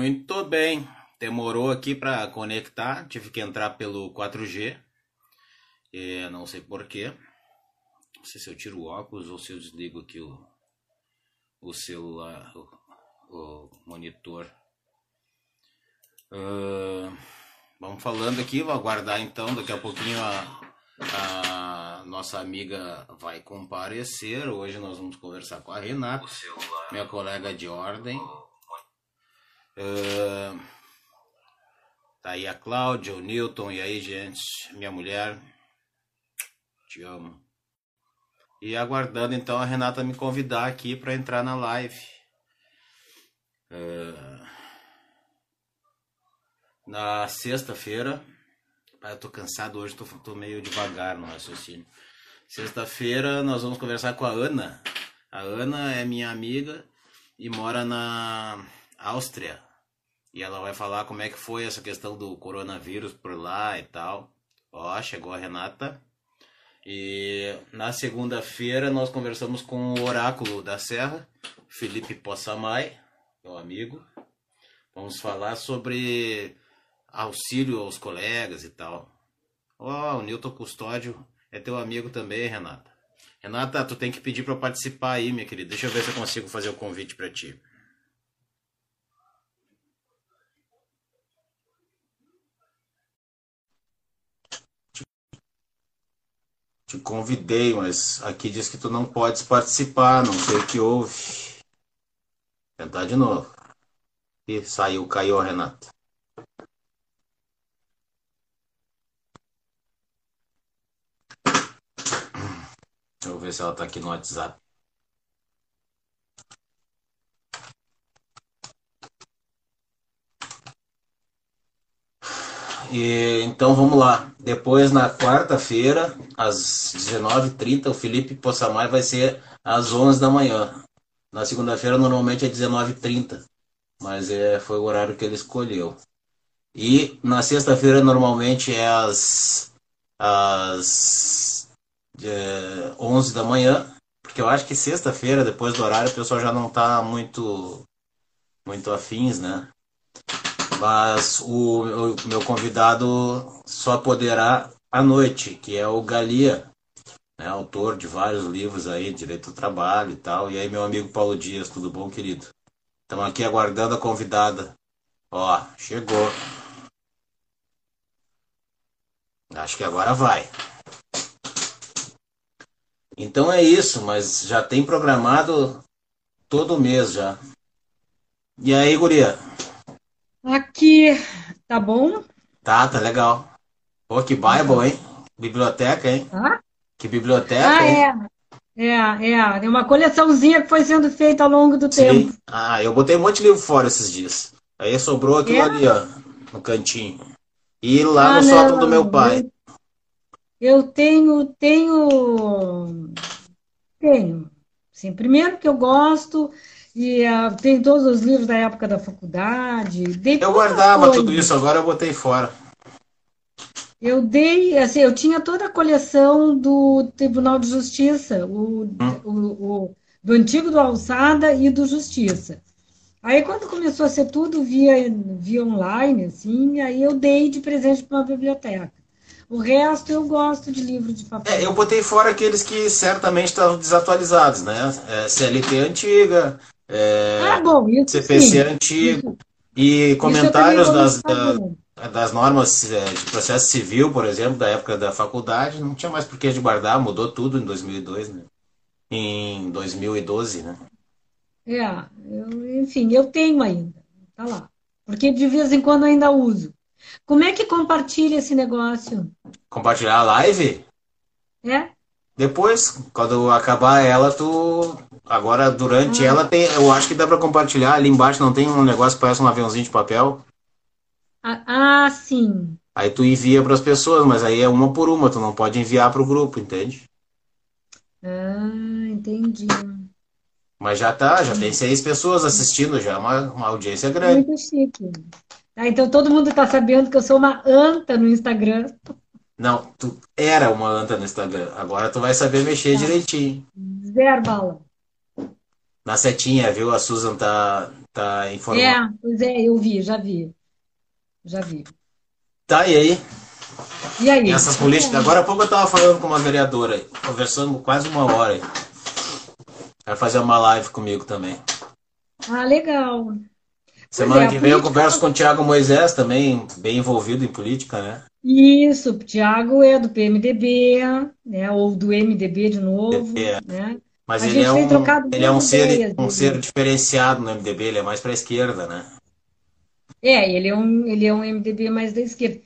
Muito bem. Demorou aqui para conectar, tive que entrar pelo 4G. É, não sei porquê. Não sei se eu tiro o óculos ou se eu desligo aqui o, o celular, o, o monitor. Uh, vamos falando aqui, vou aguardar então, daqui a pouquinho a, a nossa amiga vai comparecer. Hoje nós vamos conversar com a Renata, minha colega de ordem. Tá aí a Cláudia, o Newton, e aí, gente, minha mulher. Te amo. E aguardando então a Renata me convidar aqui para entrar na live. Uh, na sexta-feira. Eu tô cansado hoje, tô, tô meio devagar no raciocínio. Sexta-feira nós vamos conversar com a Ana. A Ana é minha amiga e mora na Áustria. E ela vai falar como é que foi essa questão do coronavírus por lá e tal. Ó, chegou a Renata. E na segunda-feira nós conversamos com o oráculo da Serra, Felipe Possamay, meu amigo. Vamos falar sobre auxílio aos colegas e tal. Ó, o Newton Custódio é teu amigo também, Renata. Renata, tu tem que pedir para participar aí, minha querida. Deixa eu ver se eu consigo fazer o convite para ti. Te convidei, mas aqui diz que tu não podes participar, não sei o que houve. Tentar de novo. E saiu, caiu a Renata. Deixa eu ver se ela tá aqui no WhatsApp. Então vamos lá. Depois, na quarta-feira, às 19h30, o Felipe Possamay vai ser às 11 da manhã. Na segunda-feira, normalmente é 19h30, mas é, foi o horário que ele escolheu. E na sexta-feira, normalmente é às, às é, 11 da manhã, porque eu acho que sexta-feira, depois do horário, o pessoal já não está muito, muito afins, né? Mas o, o meu convidado só poderá à noite, que é o Galia, né, autor de vários livros aí, Direito ao Trabalho e tal. E aí, meu amigo Paulo Dias, tudo bom, querido? Estamos aqui aguardando a convidada. Ó, chegou. Acho que agora vai. Então é isso, mas já tem programado todo mês já. E aí, guria? Aqui, tá bom? Tá, tá legal. Pô, que Bible, hein? Biblioteca, hein? Ah, Que biblioteca, ah hein? é. É, é. Tem uma coleçãozinha que foi sendo feita ao longo do tempo. Sim. Ah, eu botei um monte de livro fora esses dias. Aí sobrou aquilo É? ali, ó, no cantinho. E lá Ah, no sótão do meu pai. Eu tenho, tenho, tenho. Sim, primeiro que eu gosto e ah, tem todos os livros da época da faculdade. Eu guardava coisa. tudo isso, agora eu botei fora. Eu dei, assim, eu tinha toda a coleção do Tribunal de Justiça, o, Hum. o, o- do antigo do Alçada e do Justiça. Aí quando começou a ser tudo via, via online, assim, aí eu dei de presente para uma biblioteca. O resto eu gosto de livro de É, papel. eu botei fora aqueles que certamente estavam desatualizados, né? É, CLT antiga, é, Ah, bom, isso CPC sim. antigo e comentários das, da- das normas é, de processo civil, por exemplo, da época da faculdade. Não tinha mais por que de guardar, mudou tudo em 2002, né? Em 2012, né? É, eu, enfim, eu tenho ainda, tá lá. Porque de vez em quando ainda uso. Como é que compartilha esse negócio? Compartilhar a live? É? Depois, quando acabar ela, tu. Agora, durante Ah, ela, tem. Eu acho que dá pra compartilhar. Ali embaixo não tem um negócio que parece um aviãozinho de papel. ah, ah, sim. Aí tu envia pras pessoas, mas aí é uma por uma, tu não pode enviar pro grupo, entende? Ah, entendi. Mas já tá, já tem seis pessoas assistindo, já é uma, uma audiência grande. Muito chique. Ah, então todo mundo está sabendo que eu sou uma anta no Instagram. Não, tu era uma anta no Instagram. Agora tu vai saber mexer Tá. direitinho. Zero bala. Na setinha, viu? A Susan tá, tá informando. É, pois é, eu vi, já vi. Já vi. Tá, e aí? E aí? Essas políticas. Agora há pouco eu tava falando com uma vereadora, conversando quase uma hora. aí. Vai fazer uma live comigo também. Ah, legal. Semana é, que vem eu política- converso com o Thiago Moisés, também bem envolvido em política, né? Isso, o Thiago é do PMDB, né? Ou do MDB de novo, É. né? Mas A ele é um, ele é um ser, um ser diferenciado no MDB, ele é mais para a esquerda, né? É, ele é um, ele é um MDB mais da esquerda.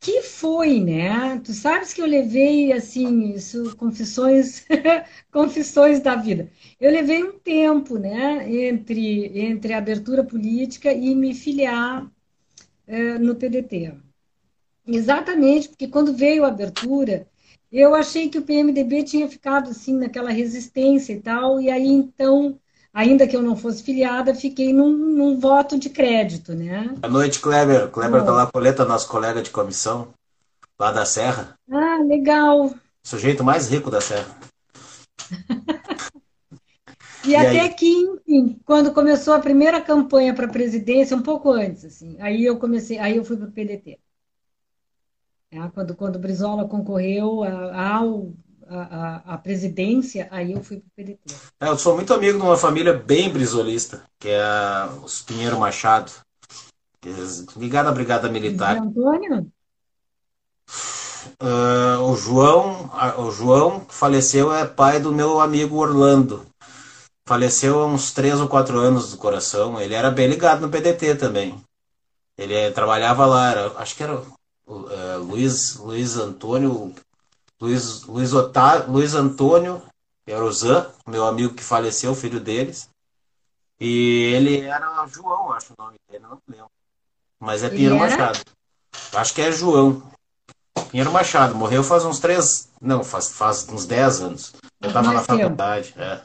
Que foi, né? Tu sabes que eu levei, assim, isso, confissões, confissões da vida. Eu levei um tempo, né, entre, entre a abertura política e me filiar eh, no PDT. Exatamente, porque quando veio a abertura, eu achei que o PMDB tinha ficado, assim, naquela resistência e tal, e aí, então, ainda que eu não fosse filiada, fiquei num, num voto de crédito, né? Boa noite, Kleber. Kleber Bom. da Lapoleta, nosso colega de comissão, lá da Serra. Ah, legal. Sujeito mais rico da Serra. E, E até aí? que, enfim, quando começou a primeira campanha para a presidência, um pouco antes, assim, aí eu comecei, aí eu fui para o PDT. É, quando, quando o Brizola concorreu ao, a, a, presidência, aí eu fui para o PDT. É, eu sou muito amigo de uma família bem brisolista, que é a- os Pinheiro Machado, é ligada à Brigada Militar. Antônio? Ah, o João, o João que faleceu é pai do meu amigo Orlando. Faleceu há uns três ou quatro anos do coração. Ele era bem ligado no PDT também. Ele eh, trabalhava lá, era- acho que era eh, Luiz, Luiz Antônio, Luiz, Luiz, Otávio, Luiz Antônio, que era o Zan, meu amigo que faleceu, filho deles. E ele era João, acho o nome dele, não lembro. Mas é Pinheiro? Machado. Acho que é João. Pinheiro Machado, morreu faz uns três, não, faz, faz uns dez anos. Eu estava na faculdade, é.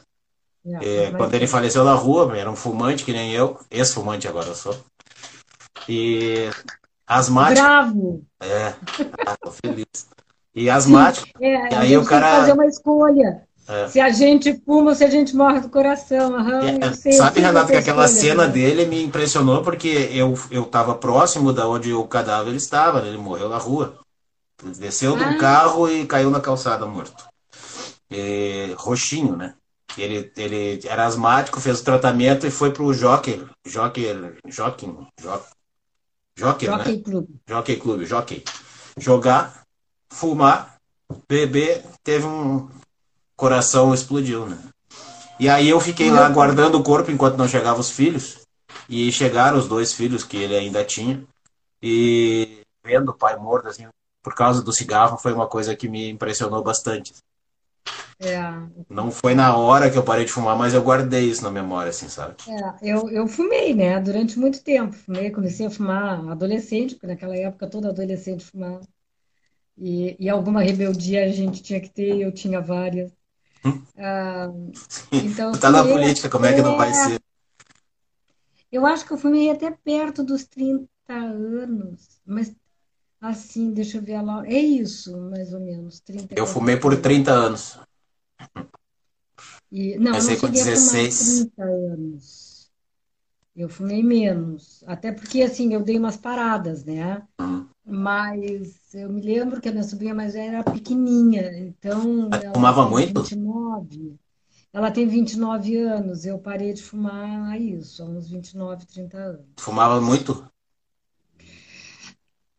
É, É, quando ele faleceu na rua, era um fumante que nem eu, ex-fumante agora eu sou. E asmático, Bravo! é, ah, tô feliz. E asmático, É, E aí o cara- tem que fazer uma escolha. É. Se a gente fuma ou se a gente morre do coração. Aham, É, sei, sabe, Renato, que essa aquela cena né? dele me impressionou porque eu eu estava próximo da onde o cadáver estava, né? ele morreu na rua. Desceu de um Ah. carro e caiu na calçada morto. E, roxinho, né? Ele, ele era asmático, fez o tratamento e foi pro Jockey, Jockey, Jockey, Jockey, Jockey, né? Jockey Club. Jockey Clube, Jockey. Jogar, fumar, beber, teve um coração explodiu, né? E aí eu fiquei lá guardando o corpo enquanto não chegavam os filhos. E chegaram os dois filhos que ele ainda tinha. E vendo o pai morto, assim, por causa do cigarro, foi uma coisa que me impressionou bastante. É, Não foi na hora que eu parei de fumar, mas eu guardei isso na memória, assim, sabe? é, eu, eu fumei, né? Durante muito tempo. Fumei, comecei a fumar adolescente, porque naquela época todo adolescente fumava. E, e alguma rebeldia a gente tinha que ter, eu tinha várias. Ah, então, Tá na política, como é que não vai ser? Eu acho que eu fumei até perto dos 30 anos. Mas, assim, deixa eu ver lá. É isso, mais ou menos. 30 Eu fumei por 30 anos. E, não, Comecei não com cheguei a fumar 16. 30 anos. Eu fumei menos. Até porque, assim, eu dei umas paradas, né? Hum. Mas eu me lembro que a minha sobrinha mais velha era pequenininha. Então, Ela fumava muito? 29. Ela tem 29 anos. Eu parei de fumar isso, há uns 29, 30 anos. Fumava muito?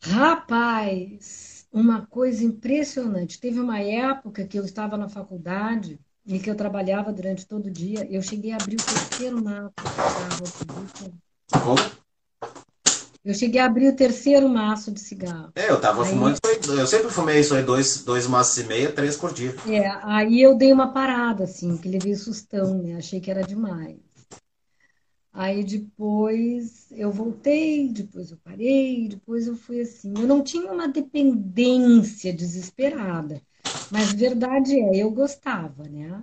Rapaz, uma coisa impressionante. Teve uma época que eu estava na faculdade e que eu trabalhava durante todo o dia. Eu cheguei a abrir o terceiro maço de cigarro. Eu cheguei a abrir o terceiro maço de cigarro. É, eu tava Aí- fumando, eu sempre fumei isso aí, dois, dois maços e meia, três por dia. É, aí eu dei uma parada, assim, que levei sustão, né? Achei que era demais. Aí depois eu voltei, depois eu parei, depois eu fui assim. Eu não tinha uma dependência desesperada, mas verdade é, eu gostava, né?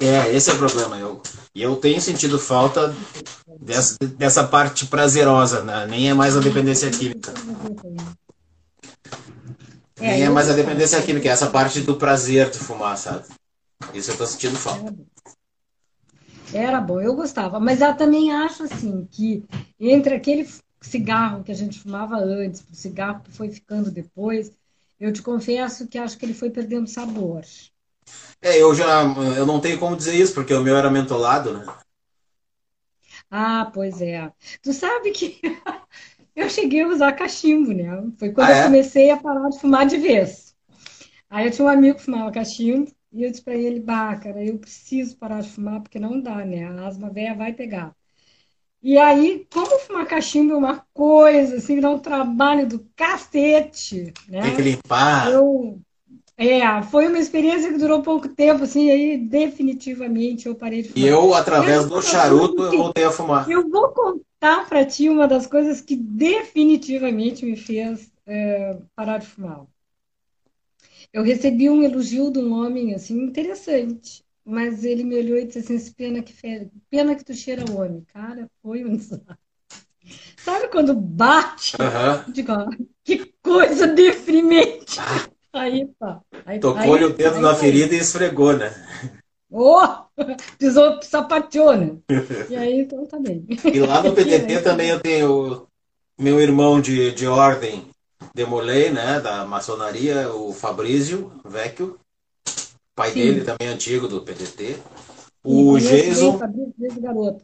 É, esse é o problema. Eu, e eu tenho sentido falta dessa, dessa parte prazerosa, né? Nem é mais a dependência química. É, Nem é mais a dependência química, é essa parte do prazer de fumar, sabe? Isso eu tô sentindo falta. Era bom, eu gostava. Mas eu também acho assim que entre aquele cigarro que a gente fumava antes, o cigarro que foi ficando depois, eu te confesso que acho que ele foi perdendo sabor. É, eu já eu não tenho como dizer isso, porque o meu era mentolado, né? Ah, pois é. Tu sabe que eu cheguei a usar cachimbo, né? Foi quando Ah, eu é? comecei a parar de fumar de vez. Aí eu tinha um amigo que fumava cachimbo e eu disse pra ele, bah, cara, eu preciso parar de fumar porque não dá, né? A asma velha vai pegar. E aí, como fumar cachimbo é uma coisa, assim, dá um trabalho do cacete, Tem que né? limpar. Eu, é, foi uma experiência que durou pouco tempo, assim, aí definitivamente eu parei de E fumar. eu, Eu através vou do charuto, eu voltei a fumar. eu vou contar para ti uma das coisas que definitivamente me fez é, parar de fumar. Eu recebi um elogio de um homem assim interessante, mas ele me olhou e disse assim: pena que fe... pena que tu cheira homem, cara, foi um desastre. Sabe quando bate? Eu Digo, "Ah, que coisa deprimente. Aí, pá, aí, Tocou-lhe o aí, dedo aí na foi. ferida e esfregou, né? Oh, pisou, sapateou, né? E aí, então tá bem. E lá no PDT aí, também eu tenho meu irmão de, de ordem Demolei, né? Da maçonaria, o Fabrício Vecchio. Pai dele sim. também é antigo do PDT. O o Jason. Fabrício garoto.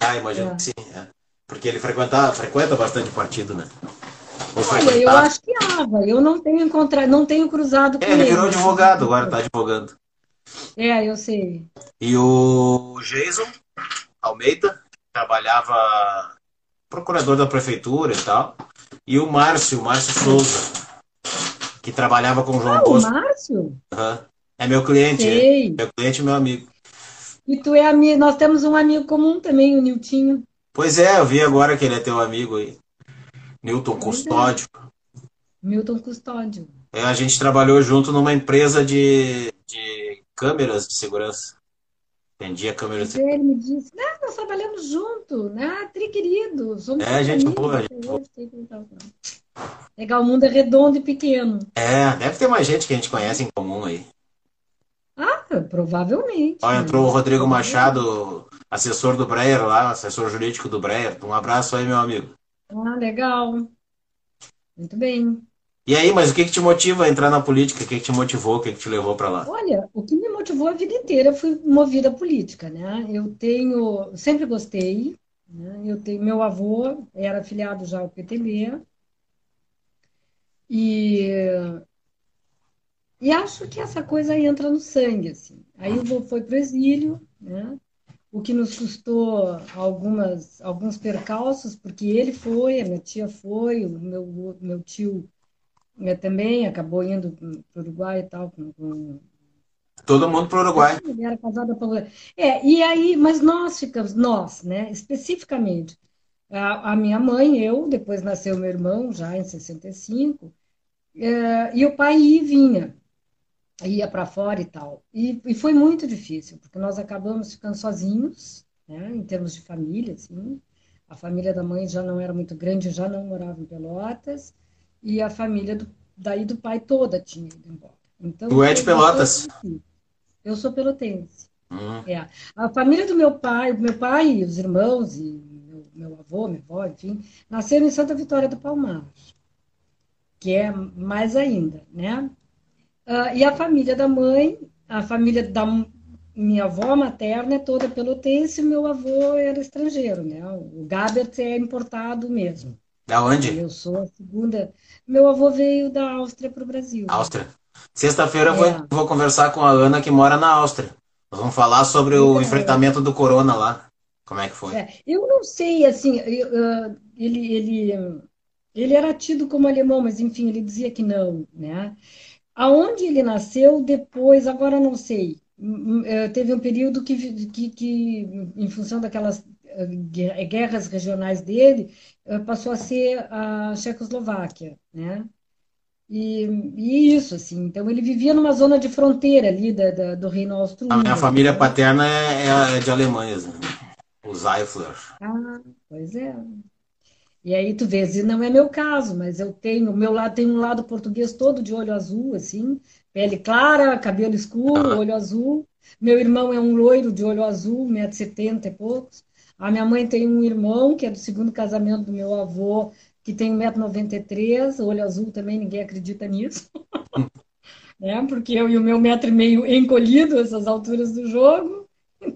Ah, imagino É. que sim. é. Porque ele frequenta, frequenta bastante partido, né? Ou Olha, eu acho que Ava, eu não tenho encontrado, não tenho cruzado com É, ele ele. virou advogado, agora tá advogando. É, eu sei. E o Jason Almeida trabalhava procurador da prefeitura e tal. E o Márcio, Márcio Souza, que trabalhava com o João Ah, o Bosco. Márcio? Aham. É meu cliente, é. Meu cliente e meu amigo. E tu é amigo, nós temos um amigo comum também, o Niltinho. Pois é, eu vi agora que ele é teu amigo aí. Newton é, Custódio. Milton Custódio. É, a gente trabalhou junto numa empresa de, de câmeras de segurança. Vendia câmeras Pois de é, ele me disse, nós trabalhamos junto, né? Tri querido, somos É, gente amigos boa, gente boa. Legal, o mundo é redondo e pequeno. É, deve ter mais gente que a gente conhece em comum aí. Ah, provavelmente, Ó, né? entrou o Rodrigo. Machado, assessor do Breyer lá, assessor jurídico do Breyer. Um abraço aí, meu amigo. Ah, legal. Muito bem. E aí, mas o que que te motiva a entrar na política? O que que te motivou? O que que te levou pra lá? Olha, o que me motivou a vida inteira foi movida à política, né? Eu tenho, sempre gostei, né? Eu tenho, meu avô era afiliado já ao PTB e, e acho que essa coisa entra no sangue, assim. Aí o avô foi para o exílio, né? O que nos custou algumas, alguns percalços, porque ele foi, a minha tia foi, o meu, meu tio eh, também acabou indo para o Uruguai e tal, com, com Todo mundo pro Uruguai. ele era casado por... É, e aí, mas nós ficamos, nós, né, especificamente, a, a minha mãe, eu, depois nasceu meu irmão, já em 65, é, e o pai ia e vinha, ia para fora e tal. E, e foi muito difícil, porque nós acabamos ficando sozinhos, né, em termos de família, assim. A família da mãe já não era muito grande, já não morava em Pelotas, e a família do, daí do pai toda tinha ido embora. Então Tu é de foi Pelotas? difícil. Eu sou pelotense. Hum. É. A família do meu pai, meu pai e os irmãos, e meu, meu avô, minha avó, enfim, nasceram em Santa Vitória do Palmar, que é mais ainda, né? Ah, e a família da mãe, a família da minha avó materna é toda pelotense, e meu avô era estrangeiro, né? O Gabert é importado mesmo. Da onde? Eu sou a segunda. Meu avô veio da Áustria para o Brasil. Áustria. Sexta-feira eu vou, É. vou conversar com a Ana que mora na Áustria. Nós vamos falar sobre o Legal. enfrentamento do corona lá. Como é que foi? É, eu não sei, assim, eu, ele, ele, ele era tido como alemão, mas enfim, ele dizia que não, né? Aonde ele nasceu, depois, agora não sei. Hum, hum, eh, Teve um período que, que, que, em função daquelas eh, gue- guerras regionais dele, eh, passou a ser a Checoslováquia, né? E, e isso, assim, então ele vivia numa zona de fronteira ali da, da- do Reino A minha família paterna é, é de Alemanhas, né? Os Eifler. Ah, pois é. E aí tu vês, e não é meu caso, mas eu tenho, meu lado tem um lado português todo de olho azul, assim, pele clara, cabelo escuro, olho azul. Meu irmão é um loiro de olho azul, 1,70m e poucos. A minha mãe tem um irmão, que é do segundo casamento do meu avô, que tem 1,93m, olho azul também, ninguém acredita nisso. né? Porque eu e o meu metro e meio encolhido, essas alturas do jogo.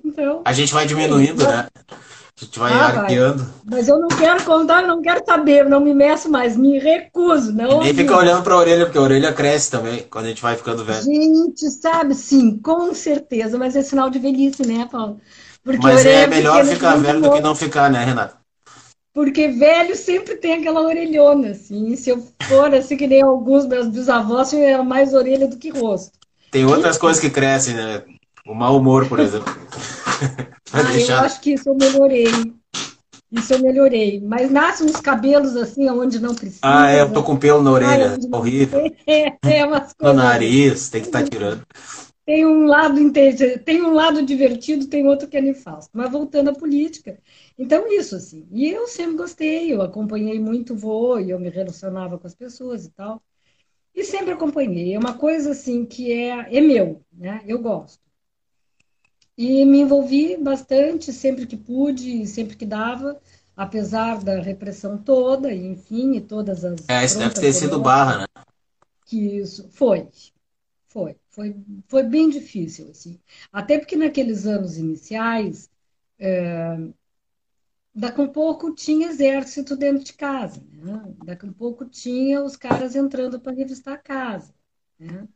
Então, a gente vai diminuindo, né? A gente vai ah, arqueando. Vai. Mas eu não quero contar, não quero saber, não me meço mais, me recuso. Não, nem fica olhando para a orelha, porque a orelha cresce também quando a gente vai ficando velho. Gente, sabe, sim, com certeza, mas é sinal de velhice, né, Paulo? Porque mas é melhor ficar velho do que não ficar, né, Renata? Porque velho sempre tem aquela orelhona, assim. Se eu for assim que nem alguns meus bisavós, eu era mais orelha do que rosto. Tem outras e... coisas que crescem, né? O mau humor, por exemplo. ah, deixar... Eu acho que isso eu melhorei. Isso eu melhorei. Mas nasce uns cabelos assim, onde não precisa. Ah, é, eu tô com pelo na orelha. Ai, horrível. É, é umas coisas. No nariz, tem que estar tá tirando. Tem um lado tem um lado divertido, tem outro que é nefasto. Mas voltando à política, então, isso, assim. E eu sempre gostei, eu acompanhei muito voo, e eu me relacionava com as pessoas e tal. E sempre acompanhei. É uma coisa, assim, que é, é meu, né? Eu gosto. E me envolvi bastante, sempre que pude, sempre que dava, apesar da repressão toda, e, enfim, e todas as... É, isso deve ter sido barra, né? Que isso, foi, foi. Foi, foi bem difícil, assim. Até porque naqueles anos iniciais... É, Daqui um pouco tinha exército dentro de casa, né? Daqui um pouco tinha os caras entrando para revistar a casa, né?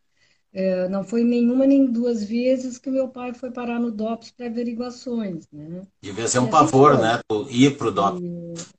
É, não foi nenhuma nem duas vezes que meu pai foi parar no DOPS para averiguações, né? Devia ser um pavor, né? Ir para o DOPS.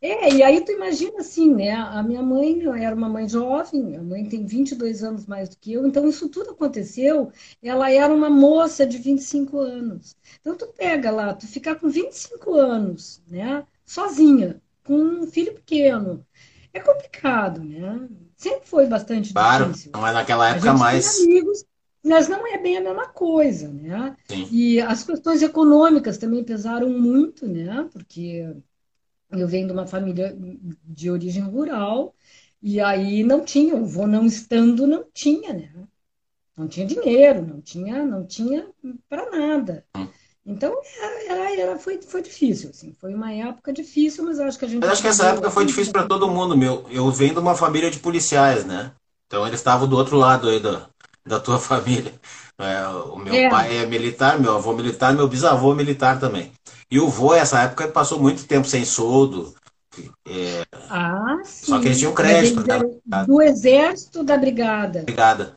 É, e aí tu imagina assim, né? A minha mãe era uma mãe jovem, minha mãe tem 22 anos mais do que eu, então isso tudo aconteceu, ela era uma moça de 25 anos. Então tu pega lá, tu ficar com 25 anos, né? Sozinha, com um filho pequeno, é complicado, né? Sempre foi bastante claro, difícil. Mas naquela época mais. amigos, mas não é bem a mesma coisa, né? Sim. E as questões econômicas também pesaram muito, né? Porque eu venho de uma família de origem rural, e aí não tinha, o vô não estando, não tinha, né? Não tinha dinheiro, não tinha, não tinha para nada. Hum. Então, era, era, foi, foi difícil, assim. Foi uma época difícil, mas acho que a gente... Eu acho que essa época foi difícil para todo mundo, meu. Eu venho de uma família de policiais, né? Então, eles estavam do outro lado aí da, da tua família. É, o meu é. pai é militar, meu avô militar, meu bisavô militar também. E o vô, nessa época, passou muito tempo sem soldo. É... Ah, sim. Só que eles tinham crédito. Né? Do exército da brigada. Brigada.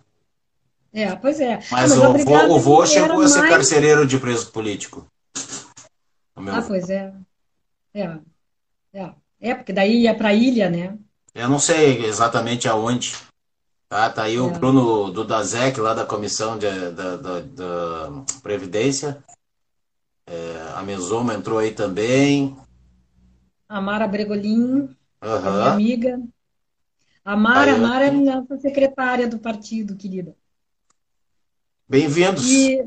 É, pois é. Mas, ah, mas o, vô, o vô chegou a ser mais... carcereiro de preso político. Ah, pois é. É. É, é porque daí ia para a ilha, né? Eu não sei exatamente aonde. Tá, tá aí é. o Bruno do Dazec, lá da Comissão de, da, da, da Previdência. É, a Mesoma entrou aí também. A Mara Bregolin, uhum. minha amiga. A Mara, a Mara é nossa secretária do partido, querida. Bem-vindos. E,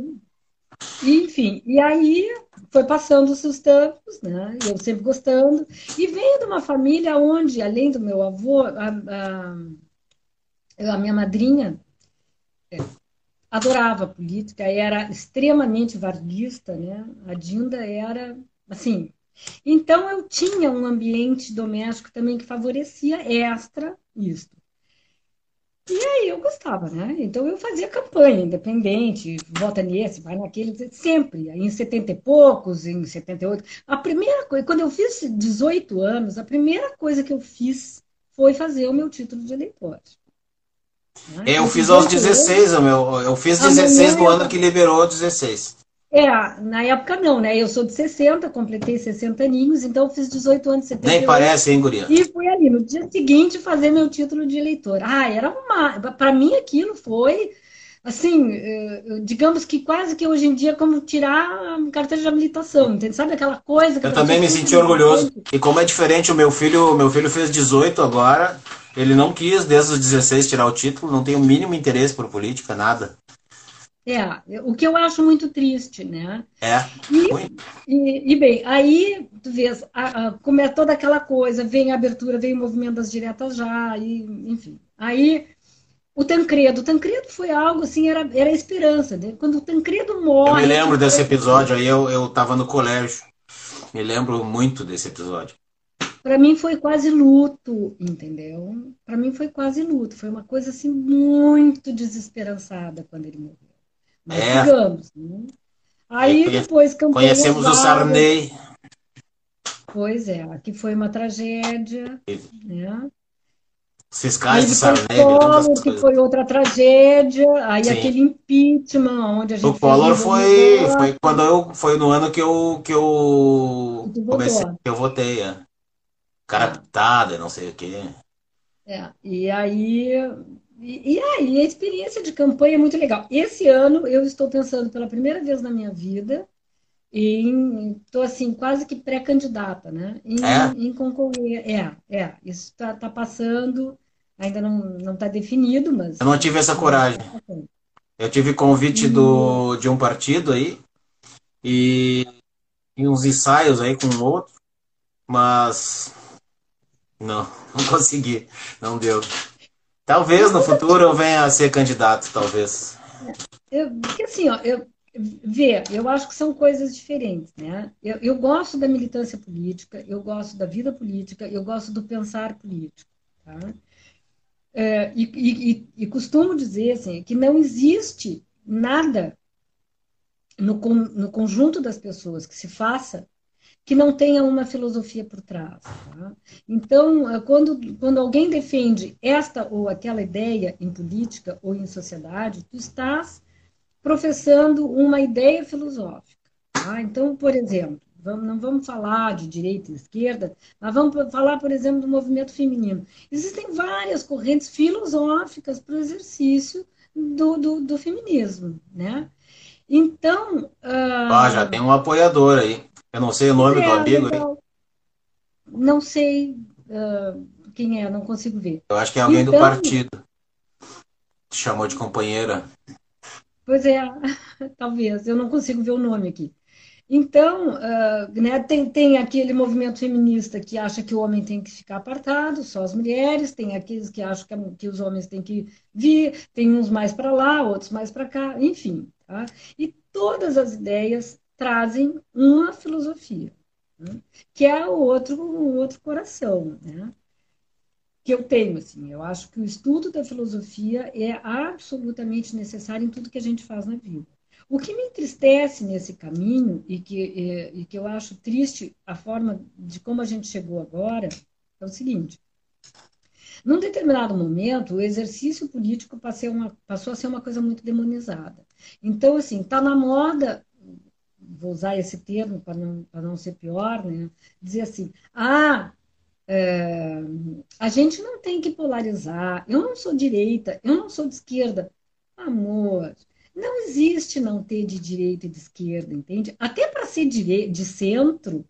enfim, e aí foi passando os tempos, né? Eu sempre gostando. E venho de uma família onde, além do meu avô, a, a, a minha madrinha adorava política, era extremamente varguista, né? A Dinda era, assim... Então, eu tinha um ambiente doméstico também que favorecia extra isto. E aí eu gostava, né? Então eu fazia campanha independente, vota nesse, vai naquele, sempre. Em 70 e poucos, em 78. A primeira coisa, quando eu fiz 18 anos, a primeira coisa que eu fiz foi fazer o meu título de eleitor. Né? Eu, fiz aos 16, eu, meu, eu fiz 16 no ano que liberou 16. É, na época não, né? Eu sou de 60, completei 60 aninhos, então eu fiz 18 anos, 70. Nem parece, hein, Guria? E fui ali no dia seguinte fazer meu título de eleitor. Ah, era uma. Para mim aquilo foi, assim, eh, digamos que quase que hoje em dia como tirar a carteira de habilitação, entende? Sabe aquela coisa que Eu também me senti orgulhoso. E como é diferente, o meu filho, meu filho fez 18 agora, ele não quis desde os 16 tirar o título, não tem o mínimo interesse por política, nada. É, o que eu acho muito triste, né? É. E, e, e bem, aí tu vês, a, a, como é toda aquela coisa, vem a abertura, vem o movimento das diretas já, e, enfim. Aí o Tancredo, o Tancredo foi algo assim, era, era esperança. Né? Quando o Tancredo morre. Eu me lembro desse episódio aí, eu, eu tava no colégio. Me lembro muito desse episódio. Para mim foi quase luto, entendeu? Para mim foi quase luto. Foi uma coisa assim muito desesperançada quando ele morreu. Mas é. digamos, né? Aí depois Conhecemos o Sarney. Pois é, aqui foi uma tragédia, né? Esses caras de Sarney. Collor, que foi outra tragédia, aí Sim. aquele impeachment, onde a gente. O Collor foi, foi quando eu foi no ano que eu que eu comecei, que eu votei, é. Cara é. não sei o quê. É, e aí e, e, aí, a experiência de campanha é muito legal. Esse ano eu estou pensando pela primeira vez na minha vida em estou assim quase que pré-candidata, né? Em, é? em, concorrer. É, é. Isso está tá passando, ainda não não está definido, mas. Eu não tive essa coragem. Tá eu tive convite do, uhum. de um partido aí e, e uns ensaios aí com outro, mas não, não consegui, não deu. Talvez no futuro eu venha a ser candidato, talvez. Eu, porque assim, ó, eu, vê, eu acho que são coisas diferentes, né? Eu, eu gosto da militância política, eu gosto da vida política, eu gosto do pensar político, tá? É, e, e, e, costumo dizer assim, que não existe nada no, no conjunto das pessoas que se faça que não tenha uma filosofia por trás. Tá? Então, eh, quando, quando alguém defende esta ou aquela ideia em política ou em sociedade, tu estás professando uma ideia filosófica. Tá? Então, por exemplo, vamos, não vamos falar de direita e esquerda, mas vamos falar, por exemplo, do movimento feminino. Existem várias correntes filosóficas para o exercício do, do, do, feminismo, né? Então... Uh... Ah, já tem um apoiador aí. Eu não sei o nome é, do amigo aí. Não sei uh, quem é, não consigo ver. Eu acho que é alguém então, do partido. Te chamou de companheira. Pois é, talvez. Eu não consigo ver o nome aqui. Então, uh, né, tem, tem aquele movimento feminista que acha que o homem tem que ficar apartado, só as mulheres, tem aqueles que acham que, que os homens têm que vir, tem uns mais para lá, outros mais para cá, enfim. Tá? E todas as ideias trazem uma filosofia, né? que é o outro, o outro coração, né? que eu tenho. Assim, eu acho que o estudo da filosofia é absolutamente necessário em tudo que a gente faz na vida. O que me entristece nesse caminho e que, e, e que eu acho triste a forma de como a gente chegou agora é o seguinte: num determinado momento, o exercício político passou a ser uma coisa muito demonizada. Então, assim, está na moda vou usar esse termo para não, não ser pior, né? dizer assim, ah, é, a gente não tem que polarizar, eu não sou direita, eu não sou de esquerda. Amor, não existe não ter de direita e de esquerda, entende? Até para ser de, de centro,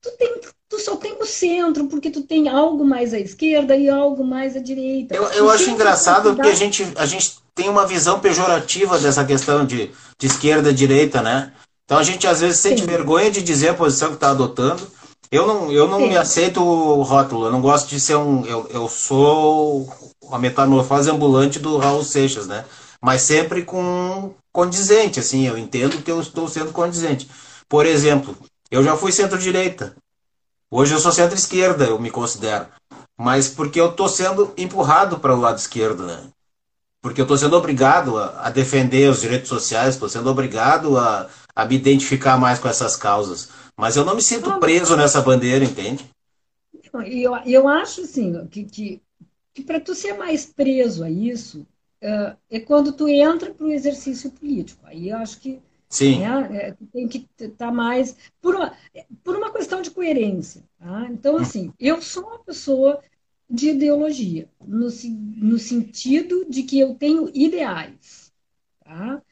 tu, tem, tu só tem o centro, porque tu tem algo mais à esquerda e algo mais à direita. Eu, eu acho engraçado porque a gente, a gente tem uma visão pejorativa dessa questão de, de esquerda e direita, né? Então a gente às vezes sente Sim. vergonha de dizer a posição que está adotando. Eu não, eu não me aceito o rótulo, eu não gosto de ser um. Eu, eu sou a metamorfose ambulante do Raul Seixas, né? Mas sempre com condizente, assim, eu entendo que eu estou sendo condizente. Por exemplo, eu já fui centro-direita. Hoje eu sou centro-esquerda, eu me considero. Mas porque eu estou sendo empurrado para o lado esquerdo, né? Porque eu estou sendo obrigado a, a defender os direitos sociais, estou sendo obrigado a, a me identificar mais com essas causas. Mas eu não me sinto preso nessa bandeira, entende? Eu, eu acho assim que, que, que para tu ser mais preso a isso uh, é quando tu entra para o exercício político. Aí eu acho que Sim. Né, é, tem que estar tá mais por uma, por uma questão de coerência. Tá? Então, assim, eu sou uma pessoa de ideologia, no, no sentido de que eu tenho ideais. Tá?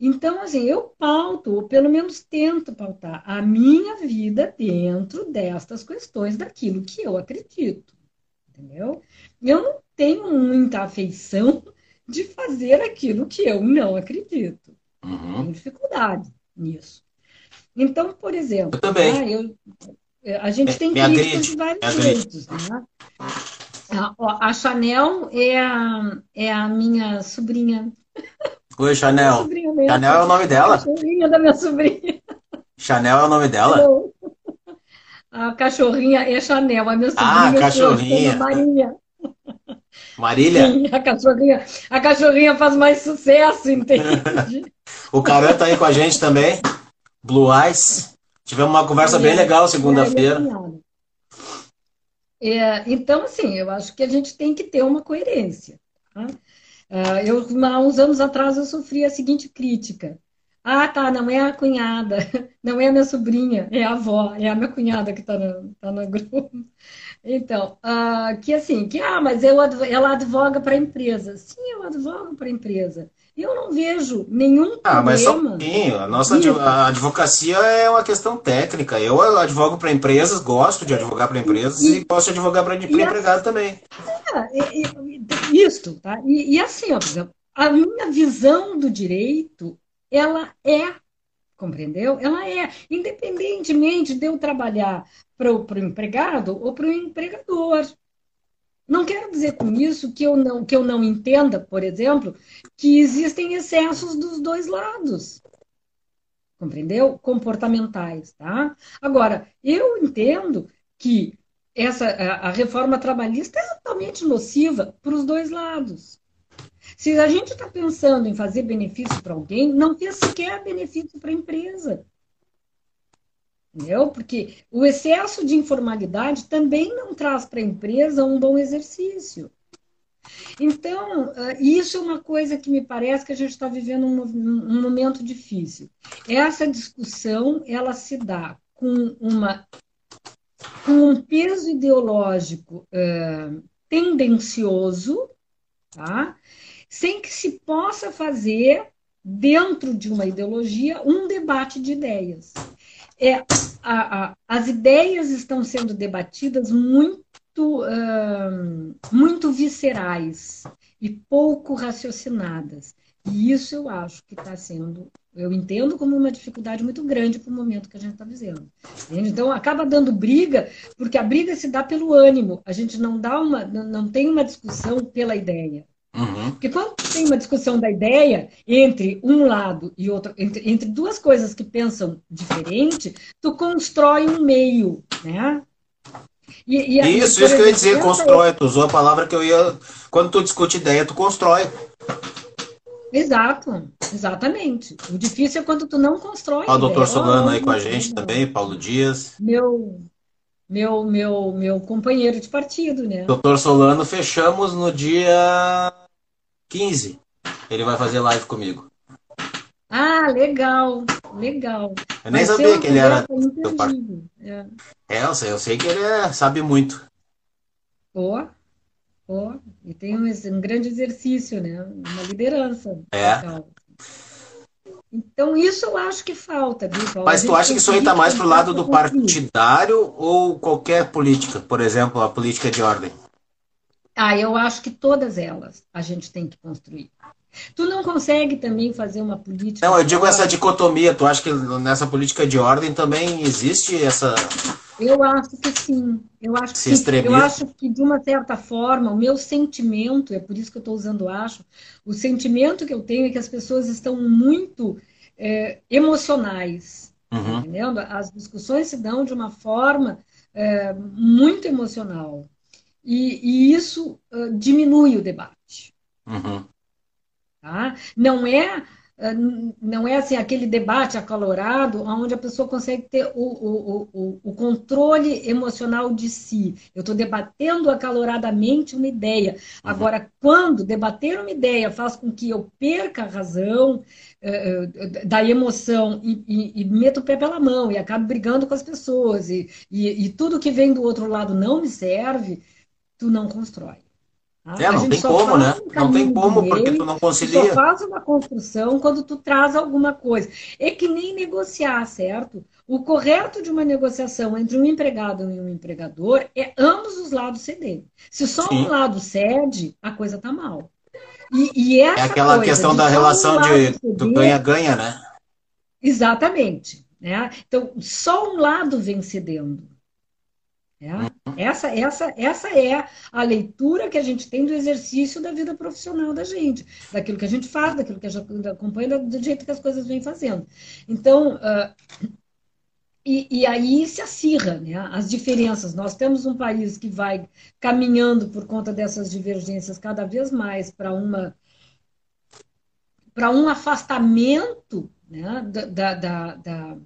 Então, assim, eu pauto, ou pelo menos tento pautar a minha vida dentro destas questões, daquilo que eu acredito. Entendeu? Eu não tenho muita afeição de fazer aquilo que eu não acredito. Uhum. Tenho dificuldade nisso. Então, por exemplo, eu também. Né, eu, a gente tem críticas de vários jeitos. Né? A, a, Chanel é a, é a minha sobrinha. Oi, Chanel. Chanel é o nome dela? A sobrinha da minha sobrinha. Chanel é o nome dela? A cachorrinha é Chanel, a minha ah, sobrinha. Ah, cachorrinha. Maria. Marília? Sim, a cachorrinha, a cachorrinha faz mais sucesso, entende? o Caran tá aí com a gente também. Blue Eyes. Tivemos uma conversa bem legal segunda-feira. É, então, assim, eu acho que a gente tem que ter uma coerência. Tá? Uh, eu, há uns anos atrás, eu sofri a seguinte crítica. Ah, tá, não é a cunhada, não é a minha sobrinha, é a avó, é a minha cunhada que está no, tá no grupo. Então, uh, que assim, que ah, mas eu, ela advoga para a empresa. Sim, eu advogo para a empresa. Eu não vejo nenhum ah, problema. Ah, mas só um pouquinho. A nossa a advocacia é uma questão técnica. Eu advogo para empresas, gosto de advogar para empresas e, e, gosto de advogar para empregado também. É, isso, tá? E, e assim, ó, por exemplo, a minha visão do direito, ela é compreendeu? Ela é, independentemente de eu trabalhar para o empregado ou para o empregador. Não quero dizer com isso que eu não, que eu não entenda, por exemplo, que existem excessos dos dois lados. Compreendeu? Comportamentais, tá? Agora, eu entendo que essa a, reforma trabalhista é totalmente nociva para os dois lados. Se a gente está pensando em fazer benefício para alguém, não fez sequer benefício para a empresa. Entendeu? Porque o excesso de informalidade também não traz para a empresa um bom exercício. Então, ah, isso é uma coisa que me parece que a gente está vivendo um, um, momento difícil. Essa discussão, ela se dá com, uma, com um peso ideológico uh, tendencioso, tá? sem que se possa fazer, dentro de uma ideologia, um debate de ideias é, a, a, as ideias estão sendo debatidas muito, muito viscerais e pouco raciocinadas. E isso eu acho que está sendo, eu entendo como uma dificuldade muito grande para o momento que a gente está vivendo. Entende? Então acaba dando briga, porque a briga se dá pelo ânimo. A gente não dá uma, não tem uma discussão pela ideia. Uhum. Porque quando tem uma discussão da ideia entre um lado e outro, entre, entre duas coisas que pensam diferente, tu constrói um meio, né? E, e isso, isso que eu ia dizer, constrói. Tu usou a palavra que eu ia. Quando tu discute ideia, tu constrói. Exato, exatamente. O difícil é quando tu não constrói. Ó, o doutor Solano oh, aí com a gente também, Paulo Dias. Meu, meu, meu, meu companheiro de partido, né? Doutor Solano, fechamos no dia 15. Ele vai fazer live comigo. Ah, legal, legal. Eu nem vai sabia que ele era. É. é, eu sei, eu sei que ele é, sabe muito. Pô, pô, e tem um, um grande exercício, né? Uma liderança. É. Então, isso eu acho que falta, viu, Mas tu acha que isso aí está mais pro lado do partidário ou qualquer política? Por exemplo, a política de ordem? Ah, eu acho que todas elas a gente tem que construir. Tu não consegue também fazer uma política. Não, eu digo essa dicotomia. Tu acha que nessa política de ordem também existe essa. Eu acho que sim. Eu acho que, eu acho que de uma certa forma o meu sentimento é por isso que eu estou usando acho. O sentimento que eu tenho é que as pessoas estão muito é, emocionais, uhum. entendendo? As discussões se dão de uma forma é, muito emocional. E, e isso uh, diminui o debate. Uhum. Tá? Não é não é assim aquele debate acalorado onde a pessoa consegue ter o, o, o, o controle emocional de si. Eu estou debatendo acaloradamente uma ideia. Uhum. Agora, quando debater uma ideia faz com que eu perca a razão eh, eh, da emoção e, e, e meto o pé pela mão e acabo brigando com as pessoas e, e, e tudo que vem do outro lado não me serve, tu não constrói. Tá? É, não tem como, né? Um não tem como, porque tu não concilia. Tu só faz uma construção quando tu traz alguma coisa. É que nem negociar, certo? O correto de uma negociação entre um empregado e um empregador é ambos os lados cederem. Se só Sim. um lado cede, a coisa tá mal. E, e é aquela questão da relação de, do ganha-ganha, né? Exatamente. Né? Então, só um lado vem cedendo. É, essa, essa, essa é a leitura que a gente tem do exercício da vida profissional da gente, daquilo que a gente faz, daquilo que a gente acompanha, do jeito que as coisas vêm fazendo. Então, uh, e, e, aí se acirra né, as diferenças. Nós temos um país que vai caminhando por conta dessas divergências cada vez mais para uma para um afastamento né, da, da, da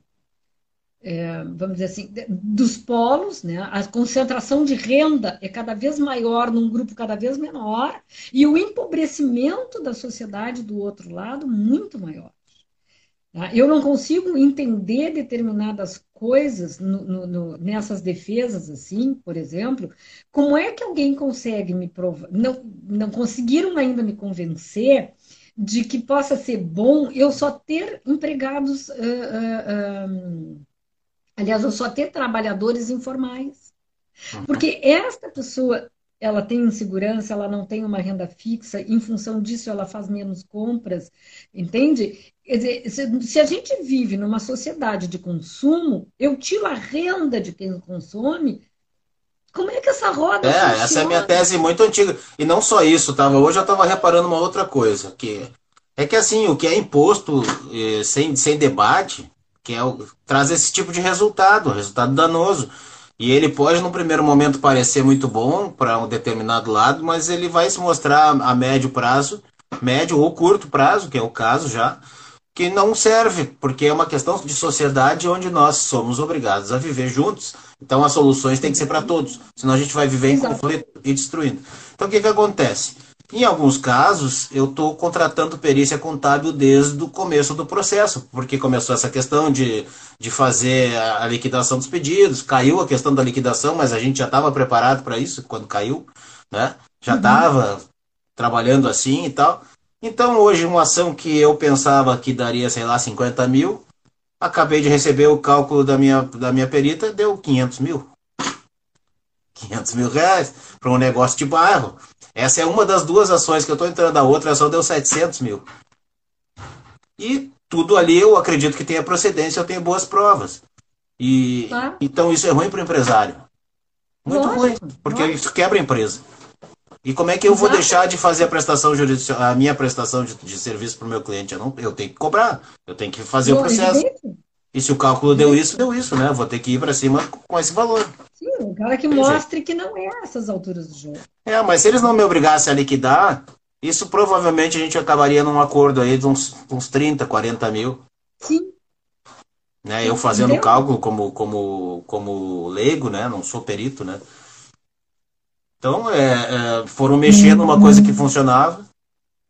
é, vamos dizer assim, dos polos, né? a concentração de renda é cada vez maior num grupo cada vez menor, e o empobrecimento da sociedade do outro lado muito maior. Tá? Eu não consigo entender determinadas coisas no, no, no, nessas defesas, assim, por exemplo, como é que alguém consegue me provar, não, não conseguiram ainda me convencer de que possa ser bom eu só ter empregados. Uh, uh, uh, Aliás, eu só ter trabalhadores informais. Uhum. Porque esta pessoa, ela tem insegurança, ela não tem uma renda fixa, em função disso ela faz menos compras, entende? Quer dizer, se, se a gente vive numa sociedade de consumo, eu tiro a renda de quem consome, como é que essa roda É, funciona? essa é a minha tese muito antiga. E não só isso, tava, hoje eu estava reparando uma outra coisa, que é que assim, o que é imposto eh, sem, sem debate, que é o, traz esse tipo de resultado, resultado danoso. E ele pode, no primeiro momento, parecer muito bom para um determinado lado, mas ele vai se mostrar a médio prazo, médio ou curto prazo, que é o caso já, que não serve, porque é uma questão de sociedade onde nós somos obrigados a viver juntos. Então as soluções têm que ser para todos, senão a gente vai viver em conflito e destruindo. Então o que, que acontece? Em alguns casos, eu estou contratando perícia contábil desde o começo do processo, porque começou essa questão de, de fazer a liquidação dos pedidos, caiu a questão da liquidação, mas a gente já estava preparado para isso quando caiu, né? Já estava uhum. trabalhando assim e tal. Então, hoje, uma ação que eu pensava que daria, sei lá, 50 mil, acabei de receber o cálculo da minha, da minha perita, deu 500 mil. 500 mil reais para um negócio de bairro. Essa é uma das duas ações que eu estou entrando, a outra só deu 700 mil. E tudo ali eu acredito que tenha procedência, eu tenho boas provas. E tá. Então isso é ruim para o empresário. Muito ruim, porque isso quebra a empresa. E como é que eu vou deixar de fazer a prestação judicial, a minha prestação de, de serviço para o meu cliente? Eu, não, eu tenho que cobrar, eu tenho que fazer Bom, o processo. E se o cálculo deu isso, deu isso, né? vou ter que ir para cima com esse valor. Sim, o cara que mostre que não é essas alturas do jogo. É, mas se eles não me obrigassem a liquidar, isso provavelmente a gente acabaria num acordo aí de uns, uns 30, 40 mil. Sim. Né? Eu fazendo o cálculo como, como, como leigo, né? Não sou perito, né? Então, é, é, foram mexendo numa coisa que funcionava,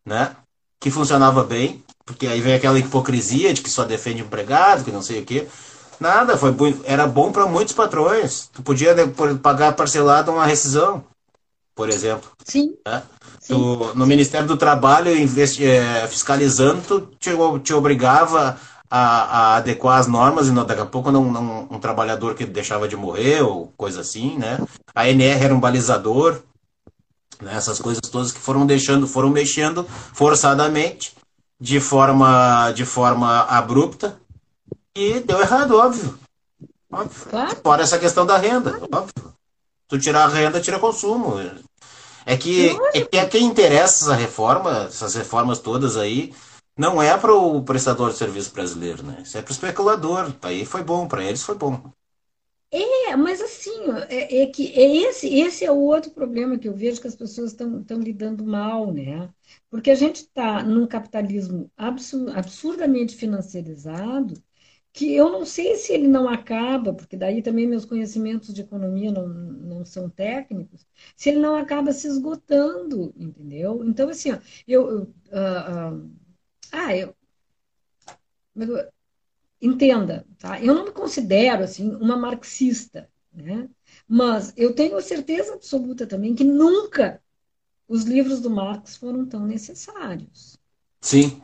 né? Que funcionava bem, porque aí vem aquela hipocrisia de que só defende empregado, que não sei o quê. Nada, foi era bom para muitos patrões. Tu podia pagar parcelado uma rescisão, por exemplo. Sim. Né? Tu, no Sim. Ministério do Trabalho, investi, é, fiscalizando, tu te, te obrigava a, a, adequar as normas e não, daqui a pouco não, não, um trabalhador que deixava de morrer ou coisa assim, né? A NR era um balizador, né? essas coisas todas que foram deixando, foram mexendo forçadamente, de forma, de forma abrupta, e deu errado, óbvio. óbvio. Claro. Fora essa questão da renda, óbvio. Tu tirar a renda, tira consumo. É que, é que a quem interessa essa reforma, essas reformas todas aí, não é para o prestador de serviço brasileiro, né? Isso é para o especulador. Aí foi bom, para eles foi bom. É, mas assim, é, é, que é esse, esse é o outro problema que eu vejo que as pessoas estão lidando mal, né? Porque a gente está num capitalismo absurdamente financiarizado que eu não sei se ele não acaba, porque daí também meus conhecimentos de economia não, não são técnicos, se ele não acaba se esgotando, entendeu? Então, assim, ó, eu. eu uh, uh, ah, eu. Entenda, tá? Eu não me considero, assim, uma marxista, né? Mas eu tenho certeza absoluta também que nunca os livros do Marx foram tão necessários. Sim.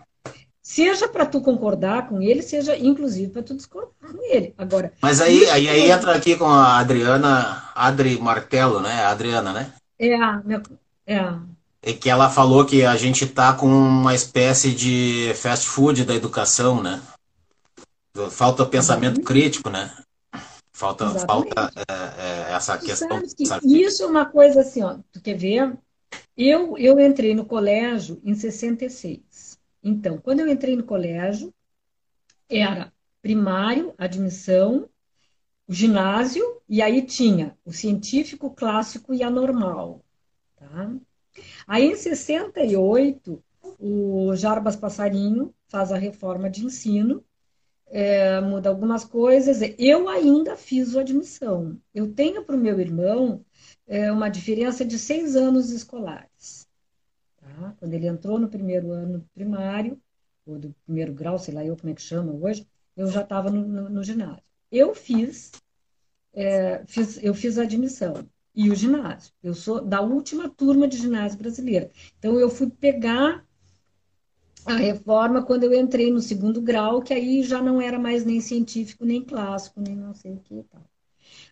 Seja para tu concordar com ele, seja inclusive para tu discordar com ele. Agora. Mas aí, aí, aí entra aqui com a Adriana, Adri Martelo, né? A Adriana, né? É. É É que ela falou que a gente tá com uma espécie de fast food da educação, né? Falta pensamento crítico, né? Falta, falta é, é, essa Tu questão. que isso é uma coisa assim, ó, tu quer ver? Eu, eu entrei no colégio em 66. Então, quando eu entrei no colégio, era primário, admissão, o ginásio, e aí tinha o científico, clássico e anormal. Tá? Aí, em 68, o Jarbas Passarinho faz a reforma de ensino, é, muda algumas coisas. Eu ainda fiz o admissão. Eu tenho para o meu irmão é, uma diferença de seis anos escolares. Quando ele entrou no primeiro ano primário, ou do primeiro grau, sei lá eu como é que chama hoje, eu já estava no, no, no ginásio. Eu fiz, é, fiz, eu fiz a admissão e o ginásio. Eu sou da última turma de ginásio brasileira. Então eu fui pegar a reforma quando eu entrei no segundo grau, que aí já não era mais nem científico, nem clássico, nem não sei o que e tal.